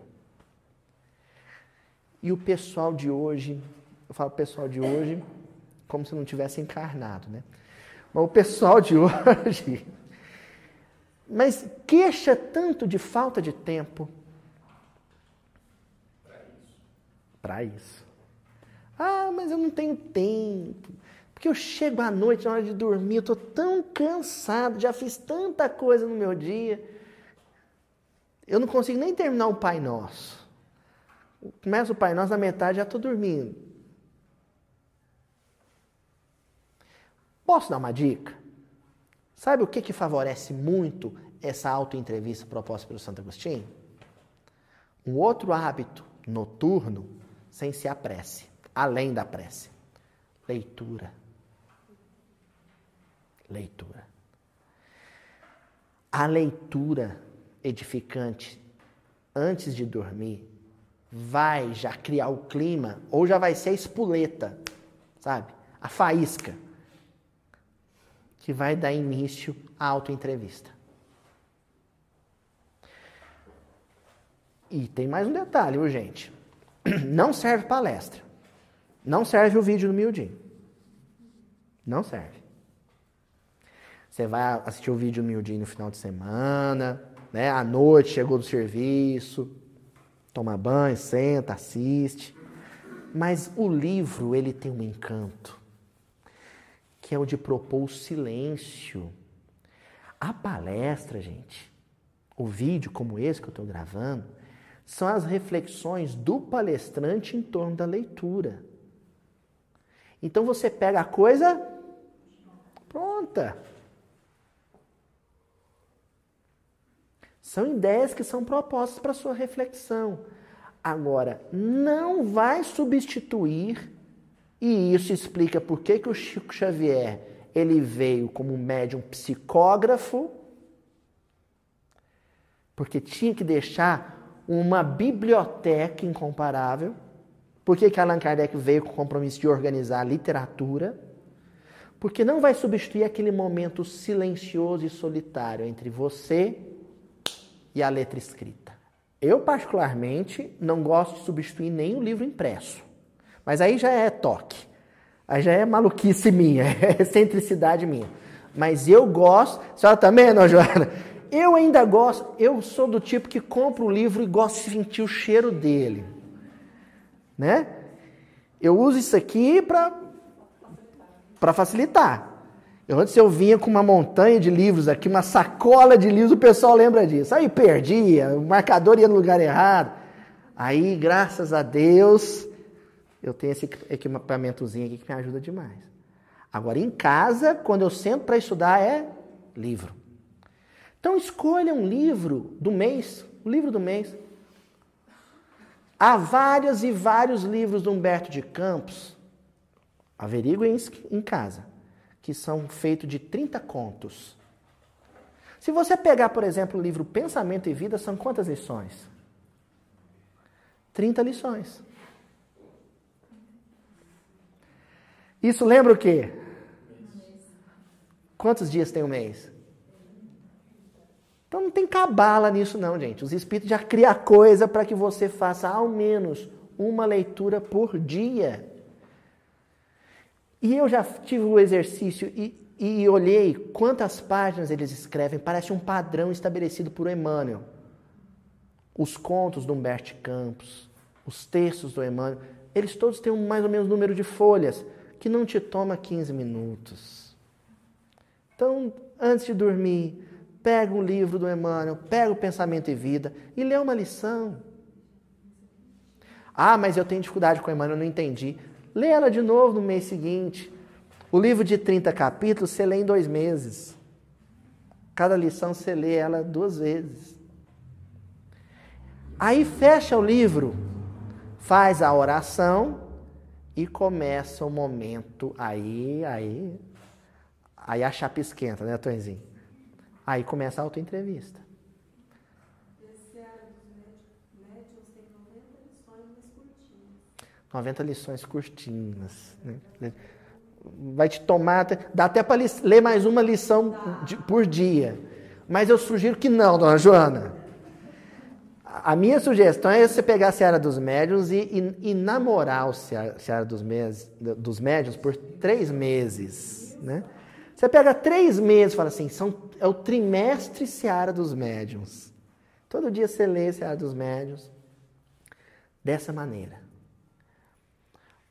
E o pessoal de hoje, eu falo pessoal de hoje como se não tivesse encarnado, né? Mas o pessoal de hoje, mas queixa tanto de falta de tempo para isso. Ah, mas eu não tenho tempo. Porque eu chego à noite, na hora de dormir, eu estou tão cansado, já fiz tanta coisa no meu dia. Eu não consigo nem terminar o Pai Nosso. Começa o Pai Nosso na metade, já estou dormindo. Posso dar uma dica? Sabe o que, que favorece muito essa autoentrevista proposta pelo Santo Agostinho? Um outro hábito noturno sem ser a prece, além da prece. Leitura leitura. A leitura edificante antes de dormir vai já criar o clima, ou já vai ser a espoleta, sabe? A faísca, que vai dar início à autoentrevista. E tem mais um detalhe, viu, gente? Não serve palestra. Não serve o vídeo do Mildinho. Não serve. Você vai assistir o vídeo miudinho no final de semana, né? À noite, chegou do serviço, toma banho, senta, assiste. Mas o livro, ele tem um encanto, que é o de propor o silêncio. A palestra, gente, o vídeo como esse que eu estou gravando, são as reflexões do palestrante em torno da leitura. Então você pega a coisa pronta. São ideias que são propostas para sua reflexão. Agora, não vai substituir, e isso explica por que, que o Chico Xavier ele veio como médium psicógrafo, porque tinha que deixar uma biblioteca incomparável. Por que, que Allan Kardec veio com o compromisso de organizar a literatura? Porque não vai substituir aquele momento silencioso e solitário entre você e a letra escrita. Eu, particularmente, não gosto de substituir nem o livro impresso. Mas aí já é toque. Aí já é maluquice minha, é excentricidade minha. Mas eu gosto. Senhora também, não, Joana? Eu ainda gosto. Eu sou do tipo que compra o livro e gosto de sentir o cheiro dele. Né? Eu uso isso aqui para facilitar. Eu, antes eu vinha com uma montanha de livros aqui, uma sacola de livros, o pessoal lembra disso. Aí perdia, o marcador ia no lugar errado. Aí, graças a Deus, eu tenho esse equipamentozinho aqui que me ajuda demais. Agora, em casa, quando eu sento para estudar, é livro. Então, escolha um livro do mês, o livro do mês. Há vários e vários livros do Humberto de Campos. Averiguem em casa que são feitos de 30 contos. Se você pegar, por exemplo, o livro Pensamento e Vida, são quantas lições? 30 lições. Isso lembra o quê? Quantos dias tem um mês? Então não tem cabala nisso não, gente. Os espíritos já criam coisa para que você faça ao menos uma leitura por dia. E eu já tive o exercício e, e olhei quantas páginas eles escrevem, parece um padrão estabelecido por Emmanuel. Os contos do Humberto Campos, os textos do Emmanuel, eles todos têm um mais ou menos número de folhas, que não te toma 15 minutos. Então, antes de dormir, pega um livro do Emmanuel, pega o Pensamento e Vida e lê uma lição. Ah, mas eu tenho dificuldade com o Emmanuel, não entendi. Lê ela de novo no mês seguinte. O livro de 30 capítulos você lê em dois meses. Cada lição você lê ela duas vezes. Aí fecha o livro, faz a oração E começa o momento, aí, aí, aí a chapa esquenta, né, Tonzinho? Aí começa a autoentrevista. 90 lições curtinhas. Né? Vai te tomar, dá até para ler mais uma lição de, por dia. Mas eu sugiro que não, dona Joana. A minha sugestão é você pegar a Seara dos Médiuns e, e, e namorar o Seara, Seara dos, mes, dos Médiuns por três meses. Né? Você pega três meses e fala assim, são, é o trimestre Seara dos Médiuns. Todo dia você lê Seara dos Médiuns dessa maneira.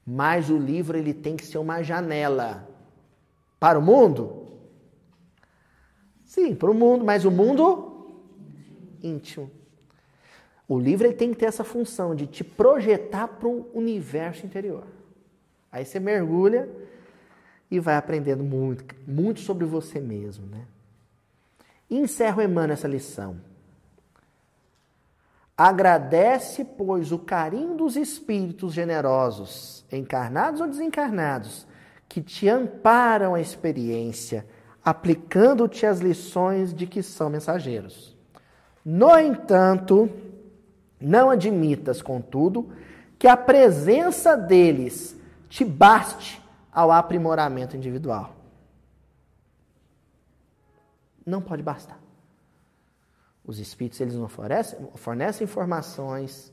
Mas o livro ele tem que ser uma janela para o mundo? Sim, para o mundo, mas o mundo íntimo. O livro ele tem que ter essa função de te projetar para o universo interior. Aí você mergulha e vai aprendendo muito, muito sobre você mesmo, né? E encerro Emmanuel essa lição. Agradece, pois, o carinho dos espíritos generosos, encarnados ou desencarnados, que te amparam a experiência, aplicando-te as lições de que são mensageiros. No entanto, não admitas, contudo, que a presença deles te baste ao aprimoramento individual. Não pode bastar. Os espíritos eles não fornecem, fornecem informações,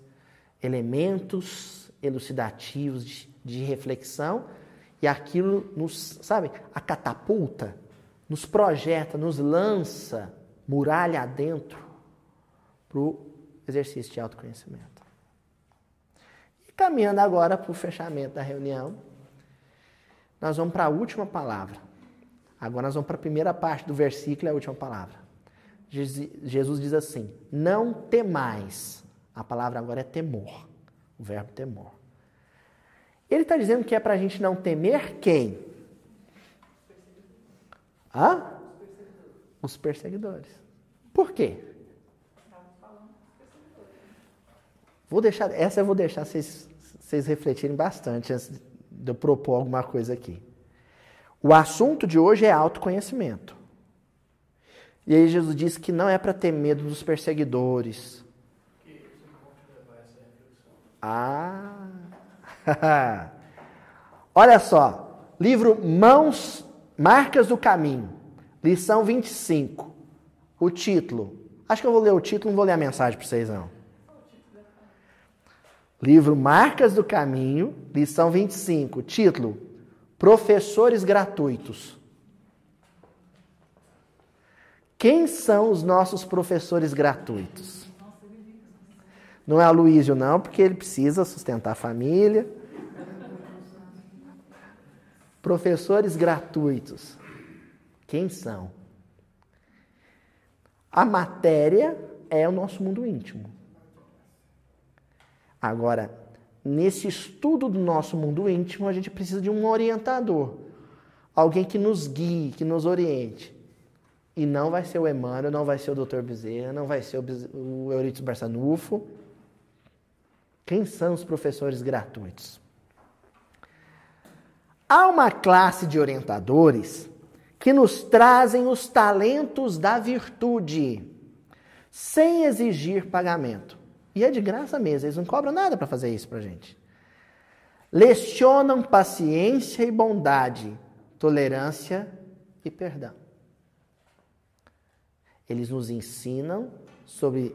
elementos elucidativos de, de reflexão e aquilo nos, sabe, a catapulta, nos projeta, nos lança muralha adentro para o exercício de autoconhecimento. E caminhando agora para o fechamento da reunião, nós vamos para a última palavra. Agora nós vamos para a primeira parte do versículo e a última palavra. Jesus diz assim: Não temais. A palavra agora é temor. O verbo temor. Ele está dizendo que é para a gente não temer quem? Hã? Os perseguidores. Por quê? Vou deixar, essa eu vou deixar vocês, vocês refletirem bastante antes de eu propor alguma coisa aqui. O assunto de hoje é autoconhecimento. E aí Jesus disse que não é para ter medo dos perseguidores. Ah! Olha só, livro Mãos, Marcas do Caminho, lição 25. O título. Acho que eu vou ler o título, não vou ler a mensagem para vocês não. Livro Marcas do Caminho, lição 25. Título: Professores gratuitos. Quem são os nossos professores gratuitos? Não é a Luísio, não, porque ele precisa sustentar a família. Professores gratuitos. Quem são? A matéria é o nosso mundo íntimo. Agora, nesse estudo do nosso mundo íntimo, a gente precisa de um orientador. Alguém que nos guie, que nos oriente. E não vai ser o Emmanuel, não vai ser o Dr. Bezerra, não vai ser o Euritos Barçanufo. Quem são os professores gratuitos? Há uma classe de orientadores que nos trazem os talentos da virtude, sem exigir pagamento. E é de graça mesmo, eles não cobram nada para fazer isso para gente. Lecionam paciência e bondade, tolerância e perdão. Eles nos ensinam sobre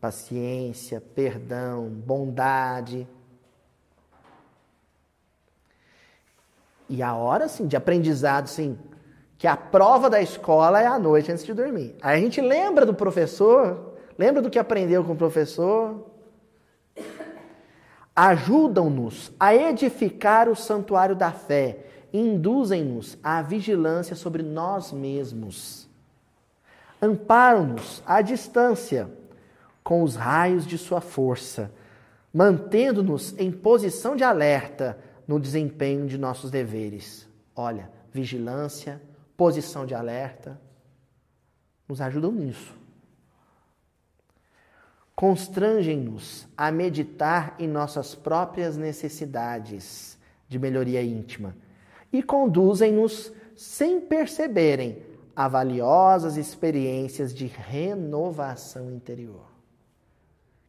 paciência, perdão, bondade. E a hora, assim, de aprendizado, assim, que a prova da escola é à noite antes de dormir. Aí a gente lembra do professor, lembra do que aprendeu com o professor. Ajudam-nos a edificar o santuário da fé, induzem-nos à vigilância sobre nós mesmos amparam-nos à distância com os raios de sua força, mantendo-nos em posição de alerta no desempenho de nossos deveres. Olha, vigilância, posição de alerta, nos ajudam nisso. Constrangem-nos a meditar em nossas próprias necessidades, de melhoria íntima e conduzem-nos, sem perceberem, a valiosas experiências de renovação interior.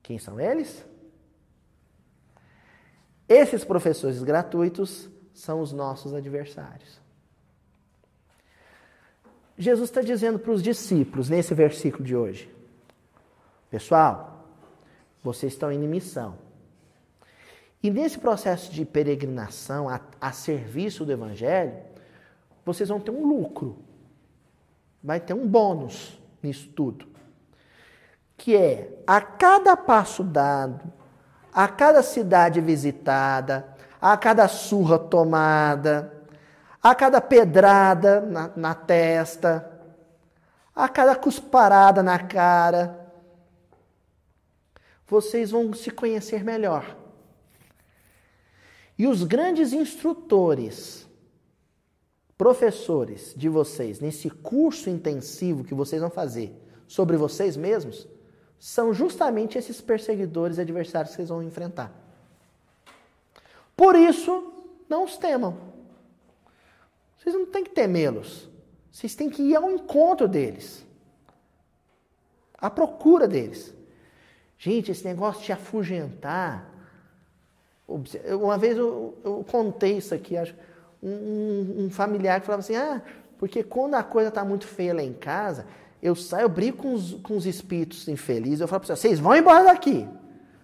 Quem são eles? Esses professores gratuitos são os nossos adversários. Jesus está dizendo para os discípulos nesse versículo de hoje: Pessoal, vocês estão em missão. E nesse processo de peregrinação a, a serviço do Evangelho, vocês vão ter um lucro. Vai ter um bônus nisso tudo. Que é, a cada passo dado, a cada cidade visitada, a cada surra tomada, a cada pedrada na, na testa, a cada cusparada na cara, vocês vão se conhecer melhor. E os grandes instrutores, professores de vocês, nesse curso intensivo que vocês vão fazer sobre vocês mesmos, são justamente esses perseguidores e adversários que vocês vão enfrentar. Por isso, não os temam. Vocês não têm que temê-los. Vocês têm que ir ao encontro deles. À procura deles. Gente, esse negócio de afugentar uma vez eu, eu contei isso aqui, acho, um, um, familiar que falava assim, ah, porque quando a coisa está muito feia lá em casa, eu saio, eu brigo com os, com os espíritos infelizes, eu falo para vocês, vocês vão embora daqui,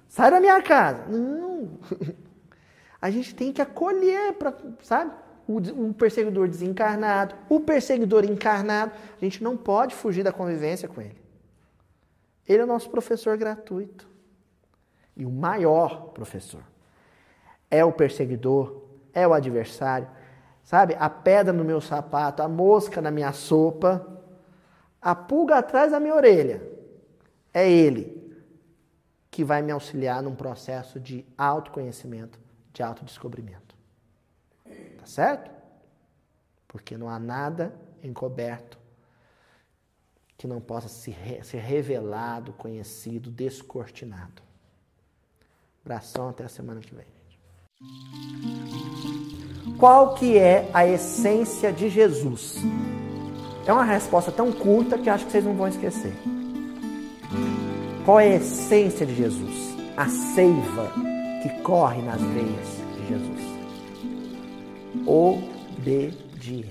sai da minha casa. Não, a gente tem que acolher, pra, sabe? O, o perseguidor desencarnado, o perseguidor encarnado, a gente não pode fugir da convivência com ele. Ele é o nosso professor gratuito e o maior professor é o perseguidor, é o adversário. Sabe? A pedra no meu sapato, a mosca na minha sopa, a pulga atrás da minha orelha. É ele que vai me auxiliar num processo de autoconhecimento, de autodescobrimento. Tá certo? Porque não há nada encoberto que não possa ser revelado, conhecido, descortinado. Abração até a semana que vem. Qual que é a essência de Jesus? É uma resposta tão curta que acho que vocês não vão esquecer. Qual é a essência de Jesus? A seiva que corre nas veias de Jesus. Obediência.